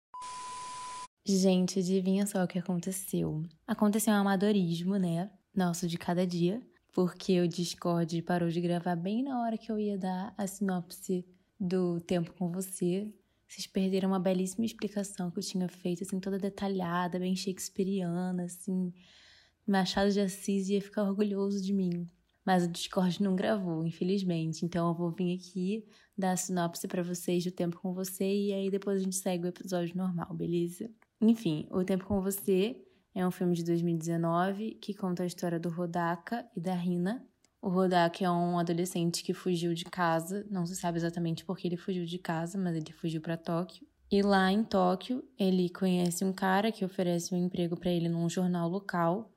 [SPEAKER 5] Gente, adivinha só o que aconteceu? Aconteceu um amadorismo, né? Nosso de cada dia, porque o Discord parou de gravar bem na hora que eu ia dar a sinopse do Tempo com Você. Vocês perderam uma belíssima explicação que eu tinha feito, assim, toda detalhada, bem shakespeariana, assim. Machado de Assis ia ficar orgulhoso de mim. Mas o Discord não gravou, infelizmente. Então eu vou vir aqui dar a sinopse para vocês do Tempo com Você e aí depois a gente segue o episódio normal, beleza? Enfim, O Tempo com Você É um filme de 2019 que conta a história do Rodaka e da Rina. O Rodaka é um adolescente que fugiu de casa, não se sabe exatamente por que ele fugiu de casa, mas ele fugiu para Tóquio. E lá em Tóquio, ele conhece um cara que oferece um emprego para ele num jornal local,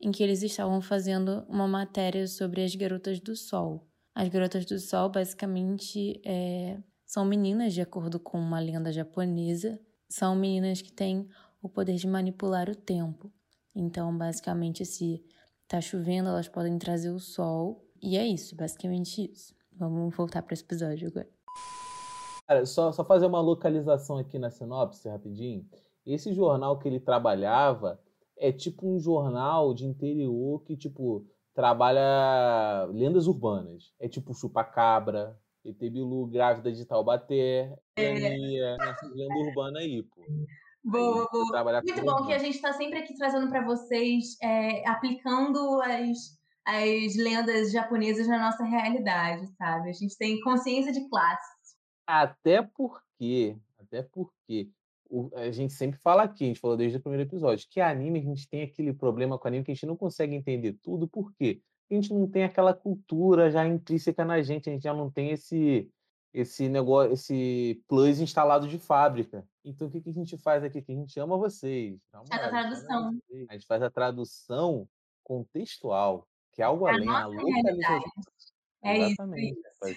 [SPEAKER 5] em que eles estavam fazendo uma matéria sobre as garotas do sol. As garotas do sol, basicamente, é... são meninas, de acordo com uma lenda japonesa, são meninas que têm o poder de manipular o tempo. Então, basicamente, se tá chovendo, elas podem trazer o sol. E é isso, basicamente isso. Vamos voltar para esse episódio agora.
[SPEAKER 1] Cara, só, só fazer uma localização aqui na sinopse, rapidinho. Esse jornal que ele trabalhava é tipo um jornal de interior que, tipo, trabalha lendas urbanas. É tipo Chupacabra, ET Bilu, Grávida de Taubaté, é. essa lenda urbana aí, pô.
[SPEAKER 2] Boa, boa. Muito bom que a gente está sempre aqui trazendo para vocês, é, aplicando as, as lendas japonesas na nossa realidade, sabe? A gente tem consciência de classe.
[SPEAKER 1] Até porque, até porque o, a gente sempre fala aqui, a gente falou desde o primeiro episódio, que anime a gente tem aquele problema com anime que a gente não consegue entender tudo, por quê? A gente não tem aquela cultura já intrínseca na gente, a gente já não tem esse esse negócio, esse plus instalado de fábrica. Então, o que, que a gente faz aqui? Que a gente ama vocês.
[SPEAKER 2] Faz a tradução.
[SPEAKER 1] A gente faz a tradução contextual, que é algo além, a localização.
[SPEAKER 2] É Exatamente. isso.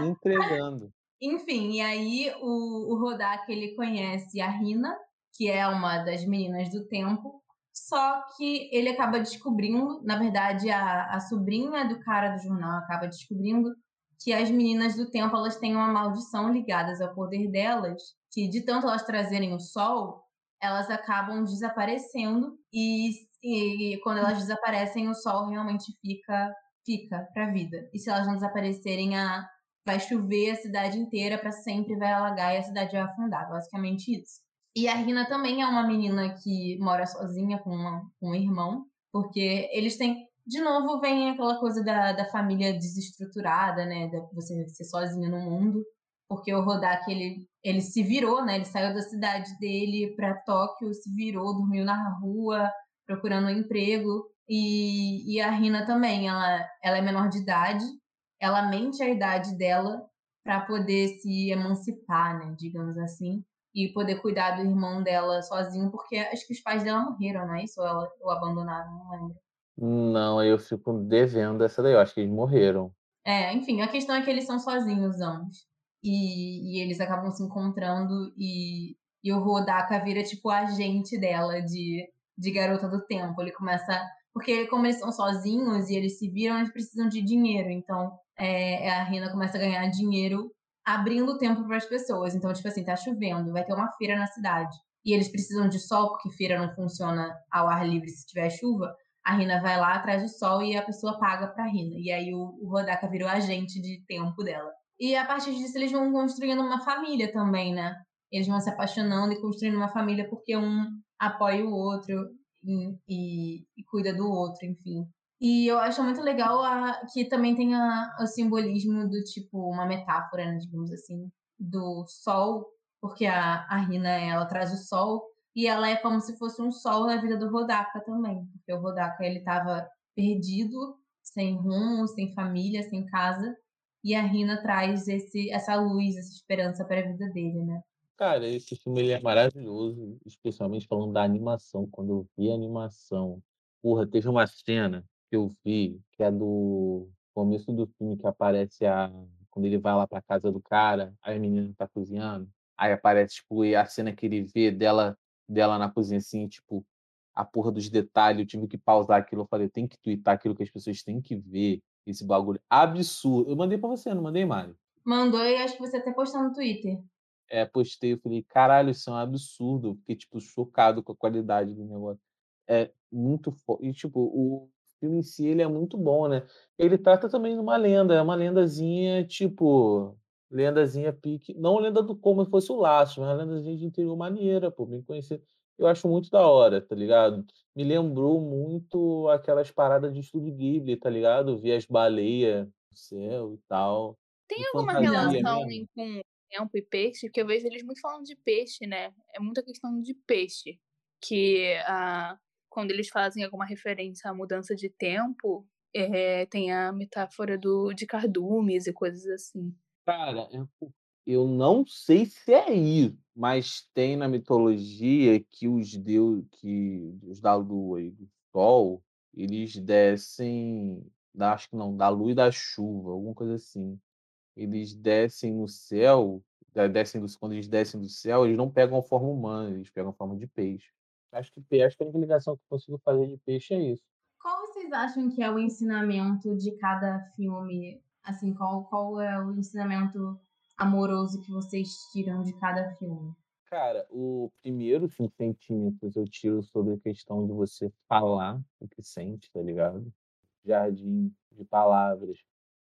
[SPEAKER 1] Entregando.
[SPEAKER 2] Enfim, e aí o, o Rodak, ele conhece a Rina, que é uma das meninas do tempo, só que ele acaba descobrindo, na verdade, a, a sobrinha do cara do jornal acaba descobrindo que as meninas do tempo elas têm uma maldição ligadas ao poder delas, que de tanto elas trazerem o sol, elas acabam desaparecendo e, e, quando elas desaparecem o sol realmente fica fica para vida. E se elas não desaparecerem, a, vai chover a cidade inteira para sempre, vai alagar e a cidade vai afundar, basicamente isso. E a Rina também é uma menina que mora sozinha com, uma, com um irmão, porque eles têm de novo vem aquela coisa da, da família desestruturada, né? Da você ser sozinho no mundo. Porque o Rodak, ele, ele se virou, né? Ele saiu da cidade dele para Tóquio, se virou, dormiu na rua, procurando um emprego. E, e a Rina também, ela, ela é menor de idade, ela mente a idade dela para poder se emancipar, né? Digamos assim. E poder cuidar do irmão dela sozinho, porque acho que os pais dela morreram, não é isso? Ou, ela, ou abandonaram, não lembro.
[SPEAKER 1] Não, eu fico devendo essa daí. Eu acho que eles morreram.
[SPEAKER 2] É, enfim, a questão é que eles são sozinhos ambos. E, e eles acabam se encontrando e, e o Rodaka vira tipo o agente dela de, de garota do tempo. Ele começa. Porque como eles são sozinhos e eles se viram, eles precisam de dinheiro. Então é, a Rina começa a ganhar dinheiro abrindo tempo para as pessoas. Então, tipo assim, tá chovendo, vai ter uma feira na cidade. E eles precisam de sol, porque feira não funciona ao ar livre se tiver chuva a Rina vai lá atrás do sol e a pessoa paga pra Rina. E aí o, o Rodaka virou agente de tempo dela. E a partir disso eles vão construindo uma família também, né? Eles vão se apaixonando e construindo uma família porque um apoia o outro e, e, e cuida do outro, enfim. E eu acho muito legal a, que também tem o simbolismo do tipo, uma metáfora, né, digamos assim, do sol, porque a, a Rina, ela traz o sol e ela é como se fosse um sol na vida do Rodaka também, porque o Rodaka ele estava perdido, sem rumo, sem família, sem casa, e a Rina traz esse, essa luz, essa esperança para a vida dele, né?
[SPEAKER 1] Cara, esse filme ele é maravilhoso, especialmente falando da animação. Quando eu vi a animação, porra, teve uma cena que eu vi que é do começo do filme que aparece a quando ele vai lá para casa do cara, aí a menina tá cozinhando, aí aparece tipo a cena que ele vê dela dela na cozinha, assim, tipo, a porra dos detalhes, eu tive que pausar aquilo, eu falei, tem que twittar aquilo que as pessoas têm que ver, esse bagulho absurdo. Eu mandei pra você, não mandei, Mário?
[SPEAKER 2] Mandou e acho que você até postou no Twitter.
[SPEAKER 1] É, postei, eu falei, caralho, isso é um absurdo. Eu fiquei, tipo, chocado com a qualidade do negócio. É muito forte. E, tipo, o filme em si, ele é muito bom, né? Ele trata também de uma lenda, é uma lendazinha, tipo, lendazinha pique, não lenda do como se fosse o laço, mas uma lendazinha de interior maneira, pô, bem conhecida. Eu acho muito da hora, tá ligado? Me lembrou muito aquelas paradas de estudo Ghibli, tá ligado? Ver as baleias no céu e tal.
[SPEAKER 4] Tem alguma relação em, com tempo e peixe? Que eu vejo eles muito falando de peixe, né? É muita questão de peixe. Que uh, quando eles fazem alguma referência à mudança de tempo, é, tem a metáfora do, de cardumes e coisas assim.
[SPEAKER 1] Cara, eu, eu não sei se é isso, mas tem na mitologia que os deus, que os da lua e do sol, eles descem, da, acho que não, da lua e da chuva, alguma coisa assim. Eles descem no céu, descem do, quando eles descem do céu, eles não pegam forma humana, eles pegam forma de peixe. Acho que, a única ligação que eu consigo fazer de peixe é isso.
[SPEAKER 2] Qual vocês acham que é o ensinamento de cada filme? Assim, qual, qual é o ensinamento amoroso que vocês tiram de cada filme?
[SPEAKER 1] Cara, o primeiro cinco centímetros eu tiro sobre a questão de você falar o que sente, tá ligado? Jardim de palavras.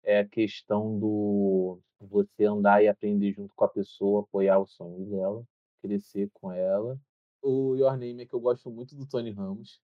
[SPEAKER 1] É a questão do você andar e aprender junto com a pessoa, apoiar o sonho dela, crescer com ela o Your Name é que eu gosto muito do Tony Ramos.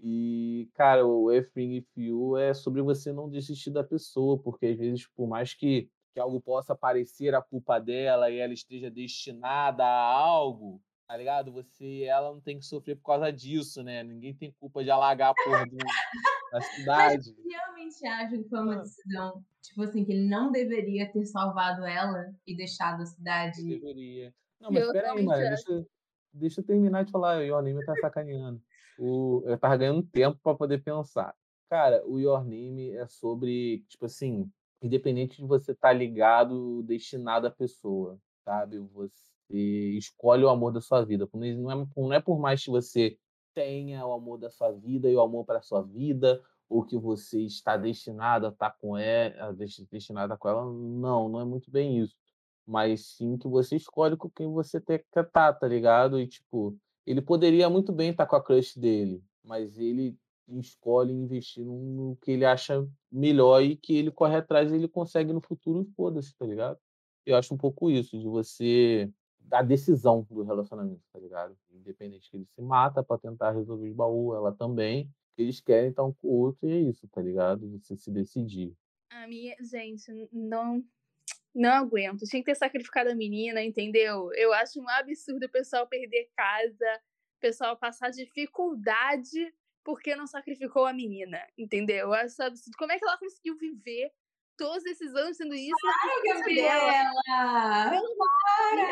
[SPEAKER 1] E, cara, o Everything If You é sobre você não desistir da pessoa, porque às vezes, por mais que, que algo possa parecer a culpa dela e ela esteja destinada a algo, tá ligado? Você, ela não tem que sofrer por causa disso, né? Ninguém tem culpa de alagar a porra do, da cidade.
[SPEAKER 2] Mas realmente acham que foi uma decisão, tipo assim, que ele não deveria ter salvado ela e deixado a cidade.
[SPEAKER 1] Deveria. Não, mas peraí, mano, deixa, deixa eu terminar de falar, o Your Name tá sacaneando. O, eu tava ganhando tempo para poder pensar. Cara, o Your Name é sobre, tipo assim, independente de você estar tá ligado, destinado à pessoa, sabe? Você escolhe o amor da sua vida. Não é, não é por mais que você tenha o amor da sua vida e o amor para sua vida, ou que você está destinado a estar tá com ela, destinado a com ela. Não, não é muito bem isso mas sim que você escolhe com quem você quer estar, tá, tá ligado? E, tipo, ele poderia muito bem estar tá com a crush dele, mas ele escolhe investir no que ele acha melhor e que ele corre atrás e ele consegue no futuro e foda-se, tá ligado? Eu acho um pouco isso, de você da decisão do relacionamento, tá ligado? Independente que ele se mata para tentar resolver os baús, ela também. Eles querem estar um com o outro e é isso, tá ligado? Você se decidir.
[SPEAKER 4] A minha, gente, não não aguento. Tinha que ter sacrificado a menina, entendeu? Eu acho um absurdo o pessoal perder casa, o pessoal passar dificuldade porque não sacrificou a menina, entendeu? Eu acho absurdo. Como é que ela conseguiu viver todos esses anos sendo isso?
[SPEAKER 2] Ai, Gabriela!
[SPEAKER 4] Para!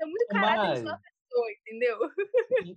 [SPEAKER 4] É muito caráter de sua pessoa, entendeu?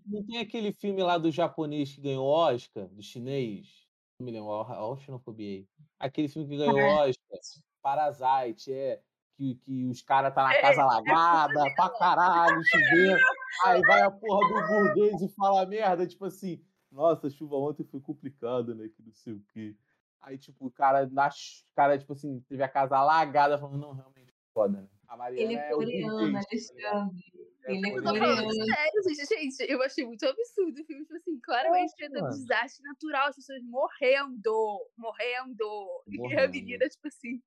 [SPEAKER 1] Não tem aquele filme lá do japonês que ganhou Oscar, do chinês? Não me lembro, a Oceanofobia. Aquele filme que ganhou Oscar. Parasite, é. Que, que os caras tá na é, casa é, alagada, é pra caralho, chovendo. Aí vai a porra do burguês e fala merda, tipo assim, nossa, a chuva ontem foi complicada, né? Que não sei o quê. Aí, tipo, o cara, na, cara, tipo assim, teve a casa alagada, falando, não, realmente foda, né?
[SPEAKER 2] A Mariana ele é coreano, Alexandre.
[SPEAKER 4] É, ele é sério, gente. Eu achei muito absurdo o filme. Tipo assim, claramente é um desastre natural, as pessoas morrendo, morrendo. morrendo. E a menina, tipo assim,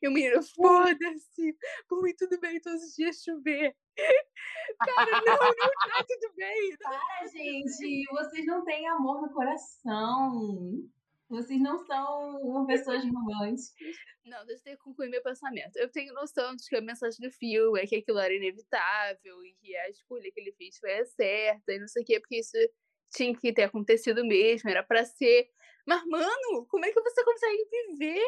[SPEAKER 4] e o menino, foda-se, por mim tudo bem todos os dias chover. Cara, não, não tá tudo bem.
[SPEAKER 2] Para, gente, vocês não têm amor no coração. Vocês não são pessoas românticas.
[SPEAKER 4] Não, deixa eu concluir meu pensamento. Eu tenho noção de que a mensagem do filme é que aquilo era inevitável e que a escolha que ele fez foi a certa e não sei o quê, porque isso tinha que ter acontecido mesmo, era para ser. Mas, mano, como é que você consegue viver?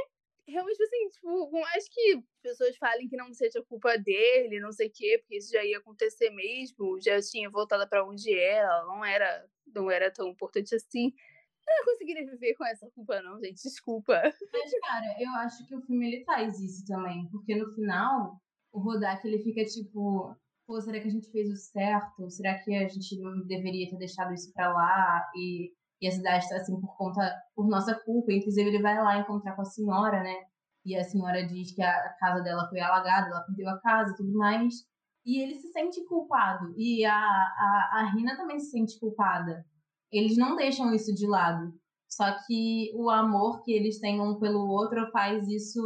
[SPEAKER 4] Realmente, assim, tipo, por mais que pessoas falem que não seja culpa dele, não sei o quê, porque isso já ia acontecer mesmo, já tinha voltado para onde era, não era, não era tão importante assim. Eu não conseguiria viver com essa culpa, não, gente. Desculpa.
[SPEAKER 2] Mas, cara, eu acho que o filme ele faz isso também. Porque no final, o Rodak ele fica tipo. Pô, será que a gente fez o certo? Será que a gente não deveria ter deixado isso pra lá? E, e a cidade tá assim por conta. por nossa culpa. Inclusive, ele vai lá encontrar com a senhora, né? E a senhora diz que a casa dela foi alagada, ela perdeu a casa e tudo mais. E ele se sente culpado. E a, a, a Rina também se sente culpada eles não deixam isso de lado. Só que o amor que eles têm um pelo outro faz isso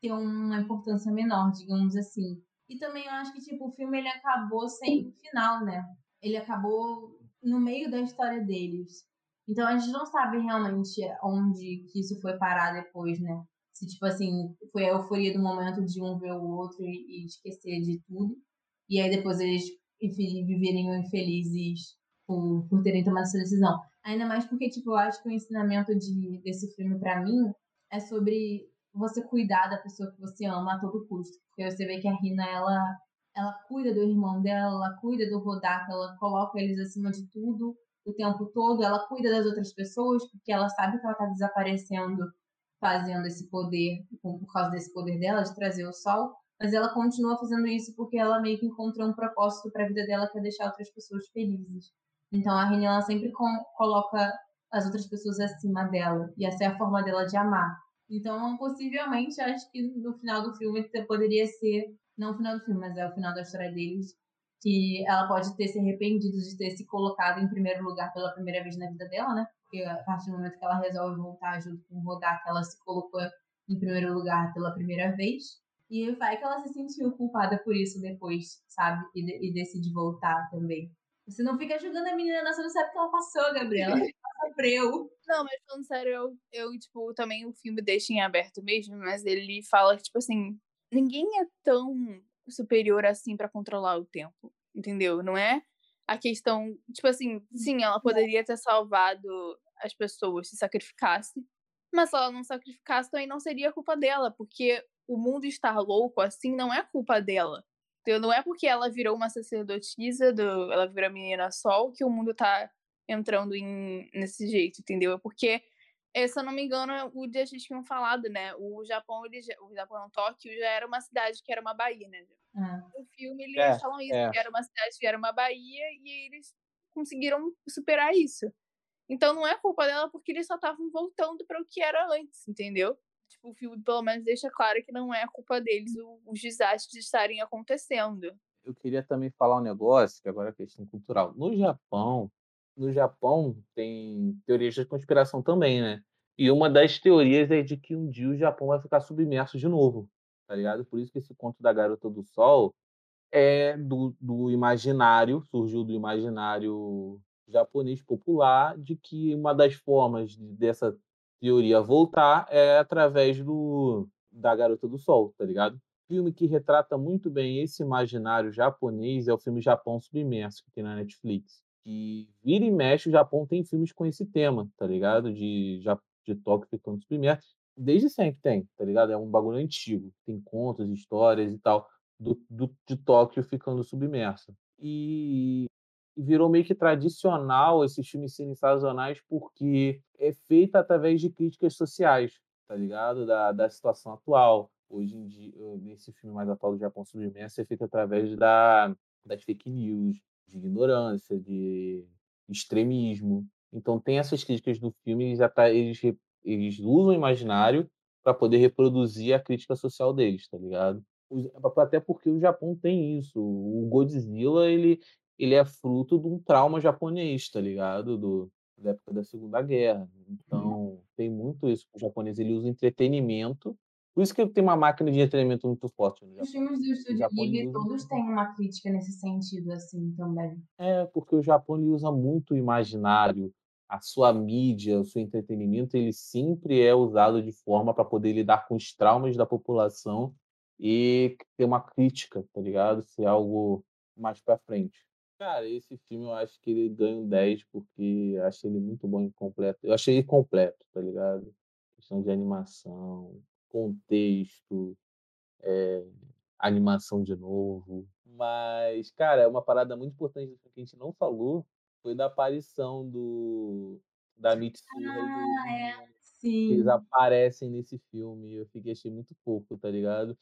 [SPEAKER 2] ter uma importância menor, digamos assim. E também eu acho que tipo o filme ele acabou sem final, né? Ele acabou no meio da história deles. Então a gente não sabe realmente onde que isso foi parar depois, né? Se tipo assim, foi a euforia do momento de um ver o outro e, e esquecer de tudo. E aí depois eles enfim, viverem infelizes por, por terem tomado essa decisão. Ainda mais porque, tipo, eu acho que o ensinamento de, desse filme, para mim, é sobre você cuidar da pessoa que você ama a todo custo. Porque você vê que a Rina, ela, ela cuida do irmão dela, ela cuida do Rodak, ela coloca eles acima de tudo o tempo todo, ela cuida das outras pessoas, porque ela sabe que ela tá desaparecendo fazendo esse poder, por causa desse poder dela de trazer o sol, mas ela continua fazendo isso porque ela meio que encontrou um propósito para a vida dela que é deixar outras pessoas felizes. Então a Reni ela sempre coloca as outras pessoas acima dela e essa é a forma dela de amar. Então, possivelmente, acho que no final do filme poderia ser, não o final do filme, mas é o final da história deles, que ela pode ter se arrependido de ter se colocado em primeiro lugar pela primeira vez na vida dela, né? Porque a partir do momento que ela resolve voltar junto com o Rodak, ela se colocou em primeiro lugar pela primeira vez. E vai que ela se sentiu culpada por isso depois, sabe? E, de, e decide voltar também. Você não fica julgando a menina, você não sabe o que ela passou, Gabriela. Ela sofreu.
[SPEAKER 4] Não, mas falando sério, eu, eu, tipo, também o filme deixa em aberto mesmo, mas ele fala que, tipo assim, ninguém é tão superior assim para controlar o tempo, entendeu? Não é a questão, tipo assim, sim, ela poderia ter salvado as pessoas se sacrificasse, mas se ela não sacrificasse também não seria culpa dela, porque o mundo estar louco assim não é culpa dela. Entendeu? Não é porque ela virou uma sacerdotisa, do, ela virou a menina sol, que o mundo tá entrando em, nesse jeito, entendeu? É porque, eh, se eu não me engano, o dia a gente tinha falado, né? O Japão, ele, o Japão, não, Tóquio, já era uma cidade que era uma baía, né?
[SPEAKER 2] Ah.
[SPEAKER 4] No filme, eles
[SPEAKER 1] É,
[SPEAKER 4] falam isso,
[SPEAKER 1] é.
[SPEAKER 4] que era uma cidade que era uma baía, e eles conseguiram superar isso. Então não é culpa dela porque eles só estavam voltando para o que era antes, entendeu? Tipo, o filme pelo menos deixa claro que não é a culpa deles os desastres estarem acontecendo.
[SPEAKER 1] eu queria também falar um negócio, que agora é questão cultural. No Japão, no Japão tem teorias de conspiração também, né? E uma das teorias é de que um dia o Japão vai ficar submerso de novo, tá ligado? Por isso que esse conto da Garota do Sol é do, do imaginário, surgiu do imaginário japonês popular, de que uma das formas de- dessa teoria voltar é através do da Garota do Sol, tá ligado? filme que retrata muito bem esse imaginário japonês é o filme Japão Submerso, que tem na Netflix. Que vira e mexe, o Japão tem filmes com esse tema, tá ligado? De, de Tóquio ficando submerso. Desde sempre tem, tá ligado? É um bagulho antigo. Tem contos, histórias e tal, do, do- de Tóquio ficando submerso. E, e virou meio que tradicional esses filmes sazonais porque é feito através de críticas sociais, tá ligado? Da, da situação atual. Hoje em dia, eh, nesse filme mais atual do Japão Submerso, é feito através da, das fake news, de ignorância, de extremismo. Então tem essas críticas do filme, eles, ata- eles, eles usam o imaginário para poder reproduzir a crítica social deles, tá ligado? Até porque o Japão tem isso. O Godzilla, ele, ele é fruto de um trauma japonês, tá ligado? Do, da época da Segunda Guerra. Então, tem muito isso. O japonês ele usa entretenimento. Por isso que tem uma máquina de entretenimento muito forte no
[SPEAKER 2] Os filmes do Estúdio Ghibli todos têm uma crítica nesse sentido, assim, também.
[SPEAKER 1] É, porque o Japão ele usa muito o imaginário. A sua mídia, o seu entretenimento, ele sempre é usado de forma para poder lidar com os traumas da população e ter uma crítica, tá ligado? Ser algo mais para frente. Cara, esse filme eu acho que ele ganha um 10 porque eu achei ele muito bom e completo. Eu achei ele completo, tá ligado? Questão de animação, contexto, é, animação de novo. Mas, cara, é uma parada muito importante que a gente não falou foi da aparição do da Mitsuha e do
[SPEAKER 2] Ah, é.
[SPEAKER 1] Que eles
[SPEAKER 2] Sim.
[SPEAKER 1] aparecem nesse filme. Eu fiquei achei muito fofo, tá ligado?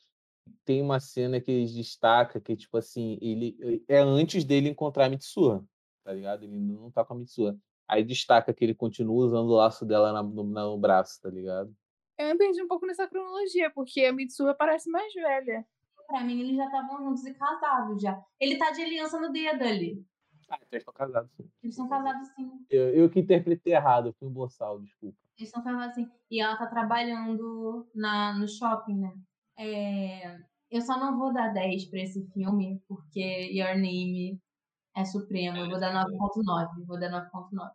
[SPEAKER 1] Tem uma cena que eles destacam que, tipo assim, ele é antes dele encontrar a Mitsuha, tá ligado? Ele não tá com a Mitsuha. Aí destaca que ele continua usando o laço dela na- no, no braço, tá ligado?
[SPEAKER 4] Eu me perdi um pouco nessa cronologia, porque a Mitsuha parece mais velha.
[SPEAKER 2] Pra mim, eles já estavam juntos e casados já. Ele tá de aliança no dedo ali.
[SPEAKER 1] Ah, então eles estão casados, sim.
[SPEAKER 2] Eles são casados sim.
[SPEAKER 1] Eu, eu que interpretei errado, eu fui um boçal, desculpa.
[SPEAKER 2] Eles são casados sim. E ela tá trabalhando na, no shopping, né? É, eu só não vou dar 10 pra esse filme, porque Your Name é supremo. Eu vou dar 9.9. Vou dar 9.9.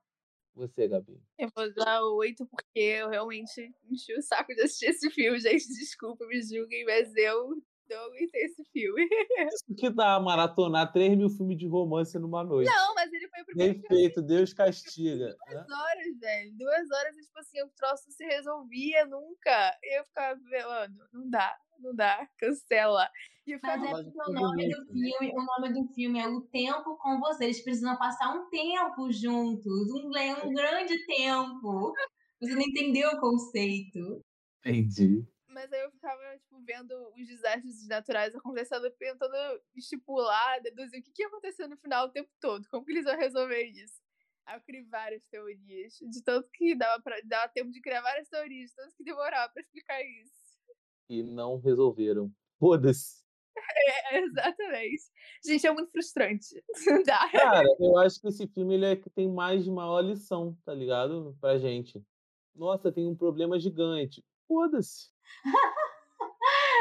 [SPEAKER 1] Você, Gabi.
[SPEAKER 4] Eu vou dar oito porque eu realmente enchi o saco de assistir esse filme, gente. Desculpa, me julguem, mas eu Aguentei esse filme.
[SPEAKER 1] Isso que dá maratonar 3 mil filmes de romance numa noite.
[SPEAKER 4] Não, mas ele foi o primeiro
[SPEAKER 1] Bem
[SPEAKER 4] que eu assisti
[SPEAKER 1] feito, Deus castiga.
[SPEAKER 4] Duas horas, velho. Duas horas, e, tipo assim, o troço não se resolvia nunca. Eu ficava, mano, não dá, não dá, cancela. E eu
[SPEAKER 2] Mas
[SPEAKER 4] ficava,
[SPEAKER 2] é
[SPEAKER 1] Mas
[SPEAKER 2] porque o nome do filme, o nome do filme é O Tempo com Você. Eles precisam passar um tempo juntos, um, um grande tempo. Você não entendeu o conceito.
[SPEAKER 1] Entendi.
[SPEAKER 4] Mas aí eu ficava, tipo, vendo os desastres naturais acontecendo, tentando estipular, deduzir o que, que ia acontecer no final o tempo todo. Como que eles vão resolver isso? Aí eu criei várias teorias. De tanto que dava, pra, dava tempo de criar várias teorias, de tanto que demorava pra explicar isso.
[SPEAKER 1] E não resolveram. Foda-se.
[SPEAKER 4] É, exatamente. Gente, é muito frustrante. Não dá.
[SPEAKER 1] Cara, eu acho que esse filme ele é que tem mais de maior lição, tá ligado? Pra gente. Nossa, tem um problema gigante. Foda-se.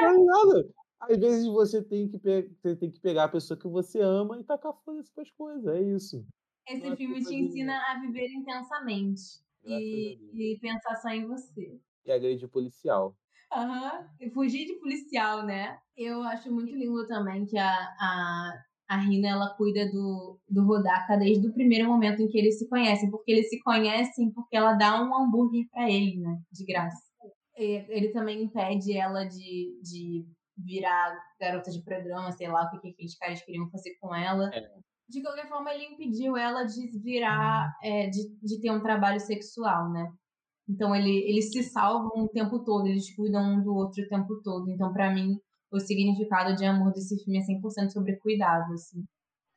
[SPEAKER 1] Tá ligado? Às vezes você tem que, pe- você tem que pegar a pessoa que você ama e tacar foda-se pras coisas. É isso.
[SPEAKER 2] Esse
[SPEAKER 1] Não é
[SPEAKER 2] filme te ensina a viver intensamente e, e pensar só em você.
[SPEAKER 1] E agredir policial.
[SPEAKER 2] Aham. E Fugir de policial, né? Eu acho muito lindo também que a, a, a Rina ela cuida do, do Rodaka desde o primeiro momento em que eles se conhecem, porque eles se conhecem porque ela dá um hambúrguer pra ele, né? De graça. Ele também impede ela de, de virar garota de programa, sei lá o que, que aqueles caras queriam fazer com ela.
[SPEAKER 1] É.
[SPEAKER 2] De qualquer forma, ele impediu ela de virar, é, de, de ter um trabalho sexual, né? Então ele, eles se salvam o tempo todo, eles cuidam um do outro o tempo todo. Então, pra mim, o significado de amor desse filme é 100% sobre cuidado, assim.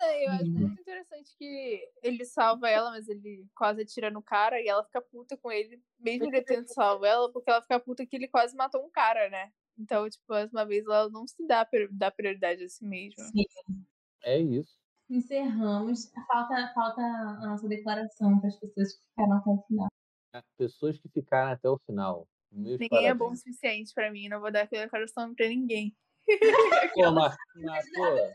[SPEAKER 4] É, eu acho
[SPEAKER 2] Lindo.
[SPEAKER 4] muito interessante que ele salva ela, mas ele quase atira no cara e ela fica puta com ele, mesmo ele tendo salvo ela, porque ela fica puta que ele quase matou um cara, né? Então, tipo, mais uma vez, ela não se dá, dá prioridade a si mesma.
[SPEAKER 2] Sim.
[SPEAKER 1] É isso.
[SPEAKER 2] Encerramos. Falta, falta a nossa declaração para as pessoas que ficaram até o final.
[SPEAKER 1] As pessoas que ficaram até o final. Meus
[SPEAKER 4] Ninguém é bom o
[SPEAKER 1] parabéns.
[SPEAKER 4] suficiente pra mim, não vou dar aquela declaração pra ninguém.
[SPEAKER 1] Pô, pô,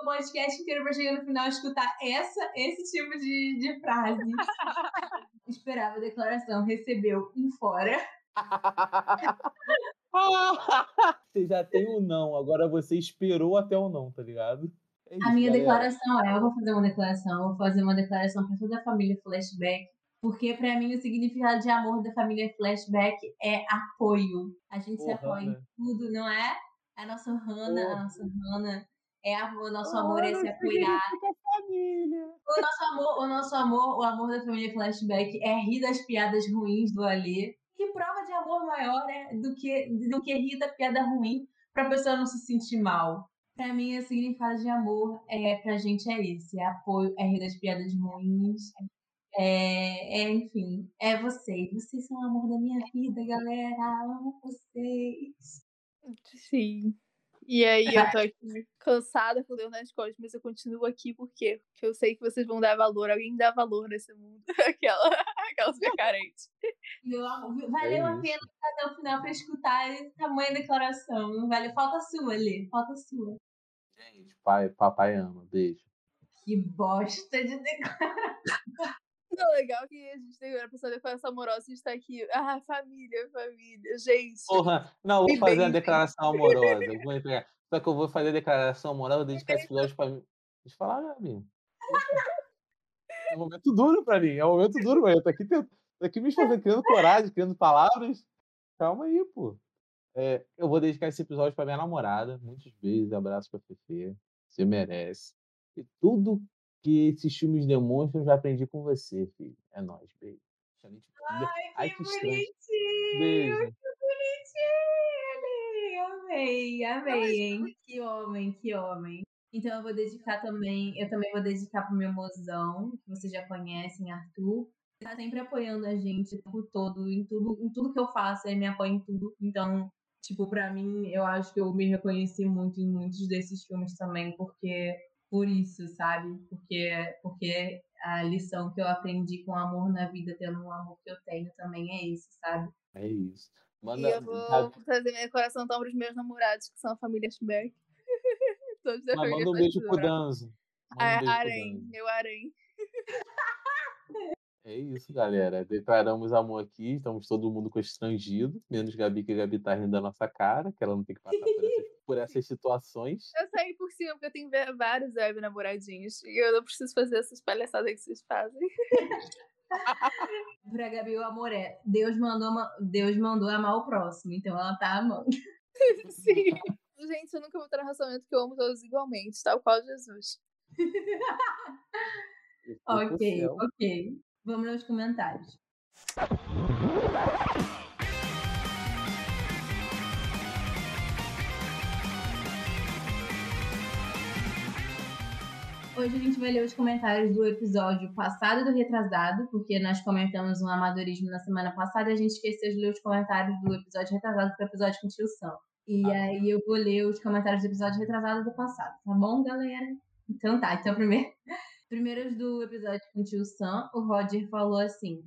[SPEAKER 2] O podcast inteiro para chegar no final e escutar essa, esse tipo de, de frase. Esperava a declaração, recebeu um fora.
[SPEAKER 1] você já tem o não, agora você esperou até o não, tá ligado? É
[SPEAKER 2] A
[SPEAKER 1] isso,
[SPEAKER 2] minha
[SPEAKER 1] galera.
[SPEAKER 2] declaração é, eu vou fazer uma declaração, eu vou fazer uma declaração para toda a família Flashback, porque para mim o significado de amor da família Flashback é apoio. A gente se
[SPEAKER 1] Porra,
[SPEAKER 2] apoia em
[SPEAKER 1] né?
[SPEAKER 2] tudo, não é? A nossa Hannah, a
[SPEAKER 1] Porra.
[SPEAKER 2] nossa Hannah é o nosso amor é se apoiar. O nosso amor, o nosso amor, o amor da família Flashback é rir das piadas ruins do Alê. Que prova de amor maior né, do que do que rir da piada ruim pra pessoa não se sentir mal. Pra mim, o significado de amor é, pra gente é esse: é apoio, é rir das piadas ruins. É, é, enfim, é vocês. Vocês são o amor da minha vida, galera. Amo vocês.
[SPEAKER 4] Sim. E aí eu tô aqui cansada com o nas costas, mas eu continuo aqui porque porque eu sei que vocês vão dar valor, alguém dá valor nesse mundo. Aquela, aquela super carente.
[SPEAKER 2] Meu amor, valeu a
[SPEAKER 1] isso.
[SPEAKER 2] pena ficar até o final pra escutar esse tamanho declaração. Não valeu? Falta a sua, Lê. Falta a sua.
[SPEAKER 1] Gente, pai, papai ama. Beijo.
[SPEAKER 2] Que bosta de declaração.
[SPEAKER 4] Não, legal que a gente tem a pessoa declaração amorosa, a gente tá aqui. Ah, família, família. Gente,
[SPEAKER 1] Porra, não, vou fazer uma
[SPEAKER 4] beijem.
[SPEAKER 1] declaração amorosa. vou entregar. Só que eu vou fazer a declaração amorosa, vou dedicar esse episódio pra mim. Deixa eu falar, Gabi. É um momento duro pra mim. É um momento duro, mas eu tô aqui, tô aqui me esforçando, criando coragem, criando palavras. Calma aí, pô. É, eu vou dedicar esse episódio pra minha namorada. Muitos beijos, abraços pra Fefe. Você merece. E tudo que esses filmes demonstram, eu já aprendi com você, filho. É nóis, beijo. Filha. Ai, que
[SPEAKER 2] bonitinho.
[SPEAKER 1] Beijo.
[SPEAKER 2] Bonitinho. Amei, amei, hein? Que homem, que homem. Então eu vou dedicar também, eu também vou dedicar pro meu mozão, que vocês já conhecem, Arthur. Ele tá sempre apoiando a gente o tempo todo, em tudo, em tudo que eu faço, ele me apoia em tudo. Então, tipo, pra mim, eu acho que eu me reconheci muito em muitos desses filmes também, porque por isso, sabe? Porque, porque a lição que eu aprendi com amor na vida, tendo um amor que eu tenho também é esse, sabe?
[SPEAKER 1] É isso.
[SPEAKER 4] e
[SPEAKER 1] Manda.
[SPEAKER 4] eu vou trazer minha declaração então pros meus namorados, que são a família Schberg. Todos da
[SPEAKER 1] Mas
[SPEAKER 4] família
[SPEAKER 1] manda um beijo pro. Danzo. Um
[SPEAKER 4] Ah, Arém, meu Arém.
[SPEAKER 1] É isso, galera. Declaramos amor aqui, estamos todo mundo constrangido, menos Gabi, que a Gabi tá rindo da nossa cara, que ela não tem que passar por essas por essas situações.
[SPEAKER 4] Eu saí por cima, porque eu tenho vários web namoradinhos. E eu não preciso fazer essas palhaçadas que vocês fazem.
[SPEAKER 2] Pra Gabi, o amor é Deus mandou, Deus mandou amar o próximo, então ela tá amando.
[SPEAKER 4] Sim. Gente, eu nunca vou ter um relacionamento que eu amo todos igualmente, tal qual Jesus.
[SPEAKER 2] Ok, ok. Vamos nos comentários. Hoje a gente vai ler os comentários do episódio passado do retrasado, porque nós comentamos um amadorismo na semana passada e a gente esqueceu de ler os comentários do episódio retrasado, que foi o episódio com o tio Sam. E aí eu vou ler os comentários do episódio retrasado do passado, tá bom, galera? Então tá, então primeiro. Primeiros do episódio com o tio Sam, o Roger falou assim,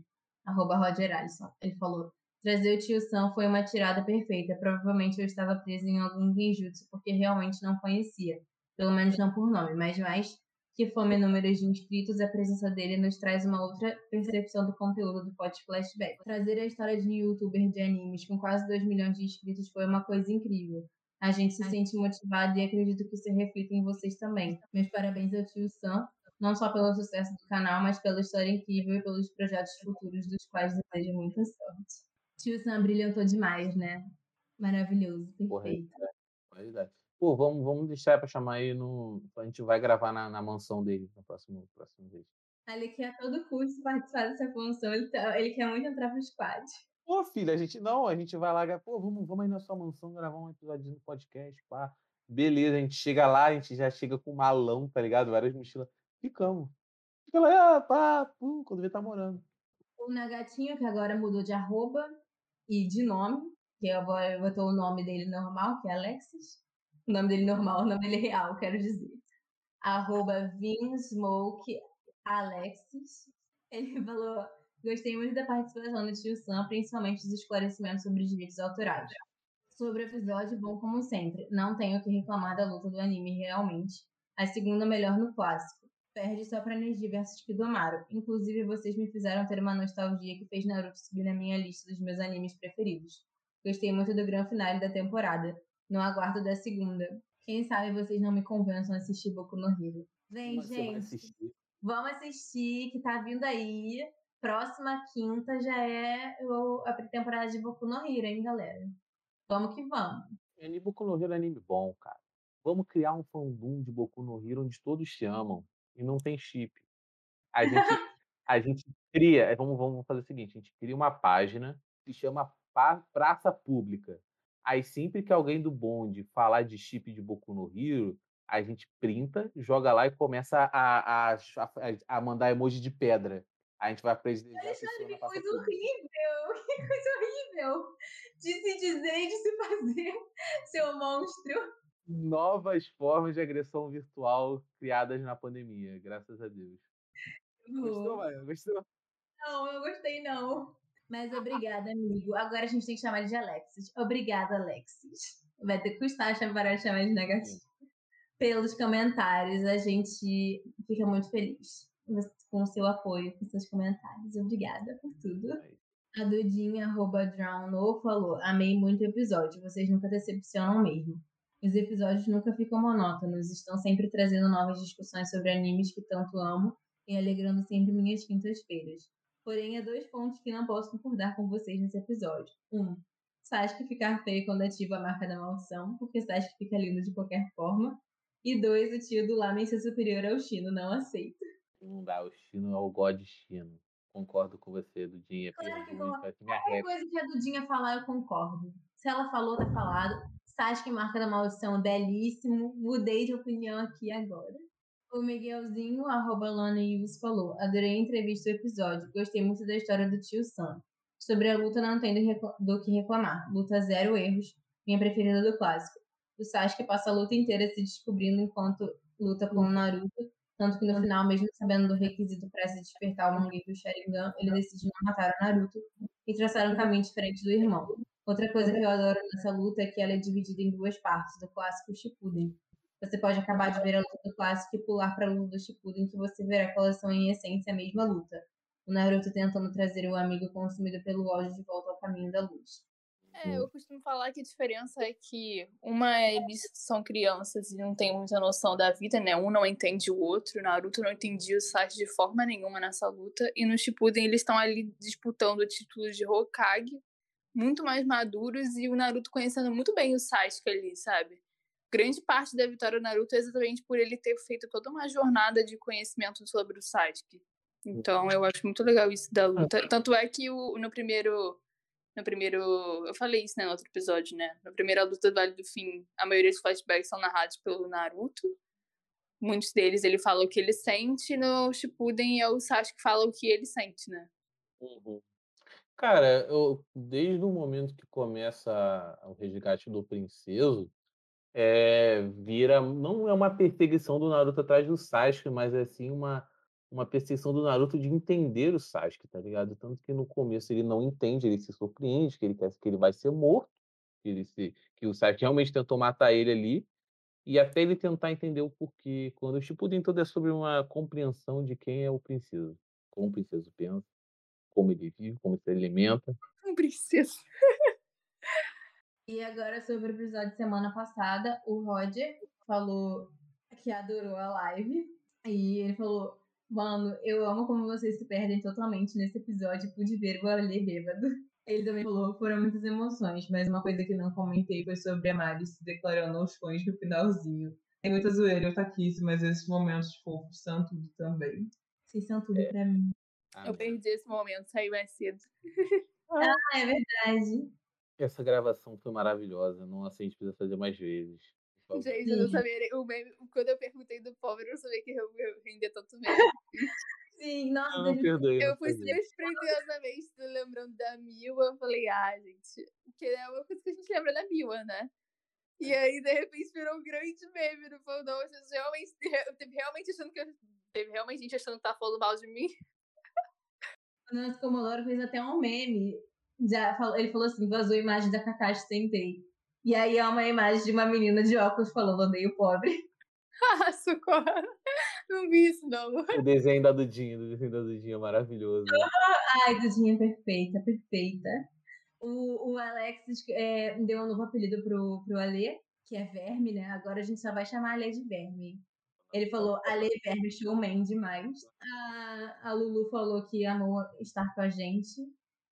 [SPEAKER 2] arroba Roger Alisson. Ele falou, trazer o tio Sam foi uma tirada perfeita. Provavelmente eu estava presa em algum genjutsu, porque realmente não conhecia. Pelo menos não por nome, mas mais que fome em números de inscritos, a presença dele nos traz uma outra percepção do conteúdo do Pod Flashback. Trazer a história de um youtuber de animes com quase 2 milhões de inscritos foi uma coisa incrível. A gente se sente motivado e acredito que isso reflita em vocês também. Meus parabéns ao tio Sam, não só pelo sucesso do canal, mas pela história incrível e pelos projetos futuros dos quais desejo muita sorte. Tio Sam brilhantou demais, né? Maravilhoso, perfeito.
[SPEAKER 1] é, qualidade. Pô, vamos, vamos deixar pra chamar aí no. A gente vai gravar na, na mansão dele no próximo, próximo vez.
[SPEAKER 2] Ele quer a todo custo participar dessa função, ele, tá- ele quer muito entrar pro squad.
[SPEAKER 1] Pô, filha, a gente não, a gente vai lá, pô, vamos, vamos aí na sua mansão gravar um episódio no podcast, pá. Beleza, a gente chega lá, a gente já chega com malão, tá ligado? Várias mochilas. Ficamos. Fica lá, ah, pá, pum, quando vê tá morando.
[SPEAKER 2] O Nagatinho, que agora mudou de arroba e de nome, que agora botou o nome dele normal, que é Alexis. O nome dele normal, o nome dele real, quero dizer. Arroba. Ele falou: Gostei muito da participação do tio Sam, principalmente dos esclarecimentos sobre os direitos autorais. Sobre o episódio, bom como sempre. Não tenho o que reclamar da luta do anime realmente. A segunda melhor no clássico. Perde só pra Neji versus Kidomaru. Inclusive, vocês me fizeram ter uma nostalgia que fez Naruto subir na minha lista dos meus animes preferidos. Gostei muito do grande finale da temporada. No aguardo da segunda. Quem sabe vocês não me convençam a assistir Boku no Hero. Vem,
[SPEAKER 1] Mas
[SPEAKER 2] gente.
[SPEAKER 1] assistir.
[SPEAKER 2] Vamos assistir, que tá vindo aí. Próxima quinta já é a temporada de Boku no Hero, hein, galera? Vamos que vamos.
[SPEAKER 1] Anime Boku no Hero é anime bom, cara. Vamos criar um fandom de Boku no Hero onde todos te amam e não tem chip. A gente, a gente cria, é, vamos, vamos fazer o seguinte, a gente cria uma página que chama Praça Pública. Aí sempre que alguém do bonde falar de chip de Boku no Hero, a gente printa, joga lá e começa a, a, a, a mandar emoji de pedra. A gente vai presidenciar a pessoa
[SPEAKER 2] Que coisa horrível! Que coisa horrível! De se dizer e de se fazer, seu monstro.
[SPEAKER 1] novas formas de agressão virtual criadas na pandemia, graças a Deus. Gostou, Maia? Gostou?
[SPEAKER 2] Não, eu gostei não. Mas obrigada, amigo. Agora a gente tem que chamar ele de Alexis. Obrigada, Alexis. Vai ter que custar parar de chamar de negativo. Pelos comentários, a gente fica muito feliz com o seu apoio, com seus comentários. Obrigada por tudo. A Dudinha, arroba Drown, falou: Amei muito o episódio, vocês nunca decepcionam mesmo. Os episódios nunca ficam monótonos, estão sempre trazendo novas discussões sobre animes que tanto amo e alegrando sempre minhas quintas-feiras. Porém, há dois pontos que não posso concordar com vocês nesse episódio. Um, Sasuke ficar feio quando ativa a marca da maldição, porque Sasuke fica lindo de qualquer forma. E dois, o tio do Lamen ser superior ao Shino, não aceito.
[SPEAKER 1] Não dá, o Chino é o God Chino. Concordo com você, Dudinha.
[SPEAKER 2] Claro que Qualquer coisa que a Dudinha falar, eu concordo. Se ela falou, tá falado. Sasuke marca da maldição, belíssimo. Mudei de opinião aqui agora. O Miguelzinho, arroba Lana Yus, falou: Adorei a entrevista e o episódio. Gostei muito da história do tio Sam. Sobre a luta, não tenho do que reclamar. Luta zero erros. Minha preferida do clássico. O Sasuke passa a luta inteira se descobrindo enquanto luta com o Naruto. Tanto que no final, mesmo sabendo do requisito para se despertar o Mangekyou Sharingan, ele decide não matar o Naruto e traçar um caminho diferente do irmão. Outra coisa que eu adoro nessa luta é que ela é dividida em duas partes, do clássico Shippuden. Você pode acabar de ver a luta do clássico e pular para a luta do Shippuden, que você verá que elas são em essência a mesma luta. O Naruto tentando trazer o amigo consumido pelo ódio de volta ao caminho da luz.
[SPEAKER 4] É, eu costumo falar que a diferença é que uma eles são crianças e não tem muita noção da vida, né? Um não entende o outro. Naruto não entendia o Sasuke de forma nenhuma nessa luta. E no Shippuden eles estão ali disputando o título de Hokage, muito mais maduros e o Naruto conhecendo muito bem o Sasuke ali, sabe? Grande parte da vitória do Naruto é exatamente por ele ter feito toda uma jornada de conhecimento sobre o Sasuke. Então eu acho muito legal isso da luta. Tanto é que o, no primeiro no primeiro. Eu falei isso né, no outro episódio, né? Na primeira luta do Vale do Fim, a maioria dos flashbacks são narrados pelo Naruto. Muitos deles ele fala o que ele sente, no Shippuden é o Sasuke que fala o que ele sente, né?
[SPEAKER 1] Uhum. Cara, eu, desde o momento que começa o resgate do princeso, é, vira. Não é uma perseguição do Naruto atrás do Sasuke, mas é assim uma uma percepção do Naruto de entender o Sasuke, tá ligado? Tanto que no começo ele não entende, ele se surpreende, que ele quer que ele vai ser morto, que, ele se, que o Sasuke realmente tentou matar ele ali, e até ele tentar entender o porquê. Quando o Shippuden todo é sobre uma compreensão de quem é o princesa, como o princesa pensa, como ele vive, como se alimenta.
[SPEAKER 4] Um princesa.
[SPEAKER 2] E agora sobre o episódio de semana passada, o Roger falou que adorou a live. E ele falou: Mano, eu amo como vocês se perdem totalmente nesse episódio. Pude ver o Ale bêbado. Ele também falou foram muitas emoções, mas uma coisa que não comentei foi sobre a Mari se declarando aos fãs no finalzinho. Tem muita zoeira, eu taquice, mas esses momentos fofos são tudo também. Vocês são tudo é. pra mim.
[SPEAKER 4] Eu perdi esse momento, saí mais cedo.
[SPEAKER 2] ah, é verdade.
[SPEAKER 1] Essa gravação foi maravilhosa. Nossa, a gente precisa fazer mais vezes.
[SPEAKER 4] Gente, eu não sabia. O meme, quando eu perguntei do pobre, eu não sabia que eu, eu rendia tanto meme.
[SPEAKER 2] Sim, nossa.
[SPEAKER 1] Não, não perdoe,
[SPEAKER 4] eu fui despretensiosamente lembrando da Miwa. Eu falei, ah, gente, que é uma coisa que a gente lembra da Miwa, né? E aí, de repente, virou um grande meme no fandom. Vocês realmente, teve realmente achando que eu, teve realmente gente achando que tá falando mal de mim.
[SPEAKER 2] O nosso Comodoro fez até um meme. Já falou, ele falou assim: vazou a imagem da Kakashi Tentei. E aí é uma imagem de uma menina de óculos falando odeio pobre.
[SPEAKER 4] Ah, socorro. Não vi isso, não.
[SPEAKER 1] O desenho da Dudinha, o desenho da Dudinha é maravilhoso.
[SPEAKER 2] Ai, Dudinha perfeita, perfeita. O, o Alex é, deu um novo apelido pro, pro Alê, que é Verme, né? Agora a gente só vai chamar Alê de Verme. Ele falou, Alê Verme showman demais. A, a Lulu falou que amou estar com a gente.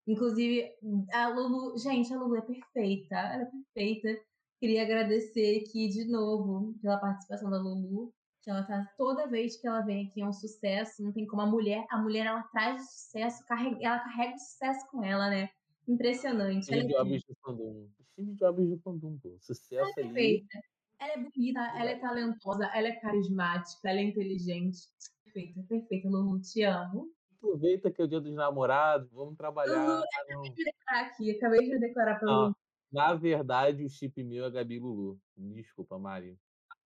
[SPEAKER 2] Inclusive, a Lulu, gente, a Lulu é perfeita, ela é perfeita. Queria agradecer aqui de novo pela participação da Lulu, que ela tá toda vez que ela vem aqui é um sucesso, não tem como a mulher, a mulher ela traz sucesso, carrega, ela carrega o sucesso com ela, né? Impressionante.
[SPEAKER 1] Steve Jobs do fandom. Steve Jobs do fandom, pô. Sucesso ela é
[SPEAKER 2] perfeita. Ali. Ela é bonita, ela é talentosa, ela é carismática, ela é inteligente. Perfeita, perfeita, Lulu, te amo
[SPEAKER 1] aproveita que é o dia dos namorados, vamos trabalhar.
[SPEAKER 2] Lulu, acabei de declarar aqui, acabei de declarar pra Lulu.
[SPEAKER 1] Na verdade, o chip meu é Gabi Lulu. Desculpa, Mari.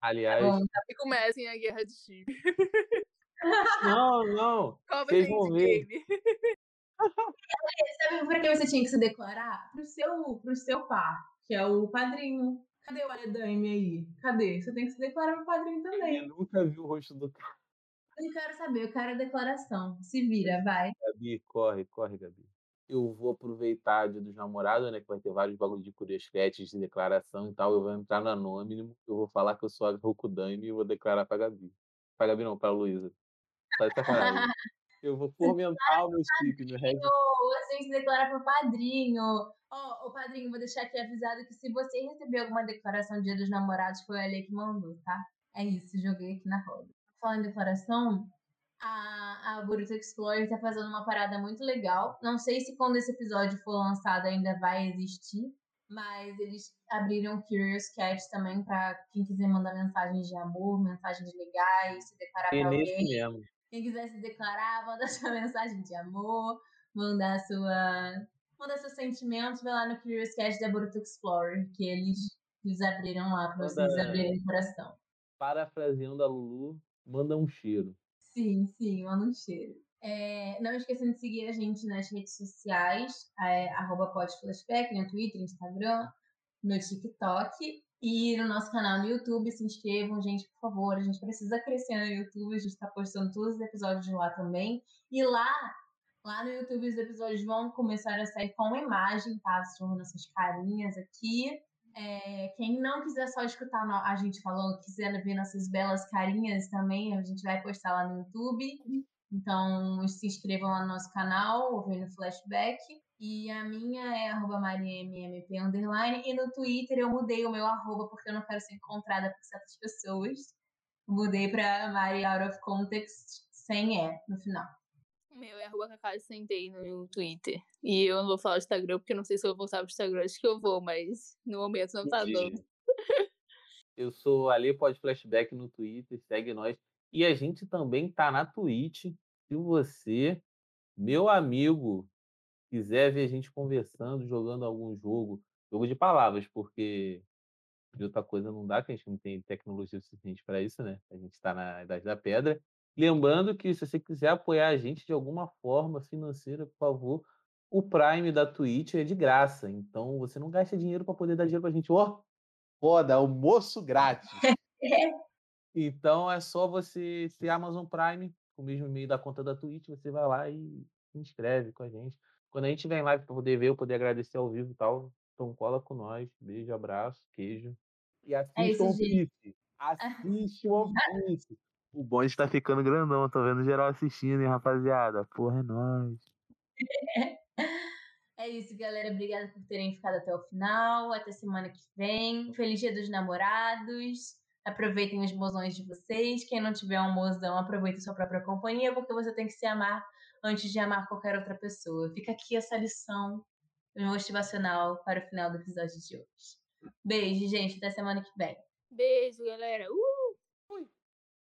[SPEAKER 1] Aliás.
[SPEAKER 4] Bom, tá comecem a guerra de chip.
[SPEAKER 1] Não, não. Vocês vão ver.
[SPEAKER 2] Sabe por que você tinha que se declarar? Pro seu, pro seu par, que é o padrinho. Cadê o Aledame aí? Cadê? Você tem que se declarar pro padrinho também.
[SPEAKER 1] Eu nunca vi o rosto do cara.
[SPEAKER 2] Eu quero saber, eu quero a declaração. Se vira, vai.
[SPEAKER 1] Gabi, corre, corre, Gabi. Eu vou aproveitar o dia dos namorados, né? Que vai ter vários bagulhos de curiosquetes, de declaração e tal. Eu vou entrar na Anônimo, eu vou falar que eu sou a Rokudani e vou declarar pra Gabi. Pra Gabi não, pra Luísa. Tá de sacanagem. Eu vou fomentar o meu chip no Red.
[SPEAKER 2] Você se declarar pro padrinho. Ó, oh, o padrinho, vou deixar aqui avisado que se você receber alguma declaração do dia dos namorados, foi a Lê que mandou, tá? É isso, joguei aqui na roda falando em declaração, a, a Boruto Explorer tá fazendo uma parada muito legal. Não sei se quando esse episódio for lançado ainda vai existir, mas eles abriram Curious Cat também para quem quiser mandar mensagens de amor, mensagens legais, se declarar pra alguém.
[SPEAKER 1] Mesmo.
[SPEAKER 2] Quem quiser se declarar, manda sua mensagem de amor, mandar sua mandar seus sentimentos, vai lá no Curious Cat da Boruto Explorer, que eles, eles abriram lá para vocês abrirem o coração.
[SPEAKER 1] Parafraseando a Lulu, manda um cheiro.
[SPEAKER 2] Sim, sim, manda um cheiro. É, não esquecendo de seguir a gente nas redes sociais, é, podflashback, no Twitter, Instagram, no TikTok e no nosso canal no YouTube. Se inscrevam, gente, por favor. A gente precisa crescer no YouTube, a gente está postando todos os episódios lá também. E lá Lá no YouTube os episódios vão começar a sair com imagem, tá? São nossas carinhas aqui. É, quem não quiser só escutar a gente falando, quiser ver nossas belas carinhas também, a gente vai postar lá no YouTube. Então se inscrevam lá no nosso canal, ouvindo flashback. E a minha é arroba mariammp underline. E no Twitter eu mudei o meu arroba porque eu não quero ser encontrada por certas pessoas. Mudei pra Mari Out of Context sem E no final.
[SPEAKER 4] O meu é arroba Cacau Sentei no Twitter. E eu não vou falar do Instagram, porque eu não sei se eu vou voltar pro Instagram. Acho que eu vou, mas no momento não tá dando.
[SPEAKER 1] Eu sou ali pode flashback no Twitter, segue nós. E a gente também tá na Twitch. Se você, meu amigo, quiser ver a gente conversando, jogando algum jogo, jogo de palavras, porque de outra coisa não dá, que a gente não tem tecnologia suficiente para isso, né? A gente está na Idade da Pedra. Lembrando que se você quiser apoiar a gente de alguma forma financeira, por favor, o Prime da Twitch é de graça. Então você não gasta dinheiro para poder dar dinheiro para a gente. Ó, oh, foda, almoço grátis. então é só você ter Amazon Prime, o mesmo e-mail da conta da Twitch, você vai lá e se inscreve com a gente. Quando a gente vem live para poder ver, eu poder agradecer ao vivo e tal, então cola com nós. Beijo, abraço, queijo. E assiste é isso, One Piece. Assiste One Piece. O bonde tá ficando grandão, tô vendo geral assistindo, hein, rapaziada. Porra, é nóis.
[SPEAKER 2] É isso, galera. Obrigada por terem ficado até o final. Até semana que vem. Feliz Dia dos Namorados. Aproveitem os mozões de vocês. Quem não tiver um mozão, aproveite sua própria companhia, porque você tem que se amar antes de amar qualquer outra pessoa. Fica aqui essa lição motivacional para o final do episódio de hoje. Beijo, gente. Até semana que vem.
[SPEAKER 4] Beijo, galera. Uh!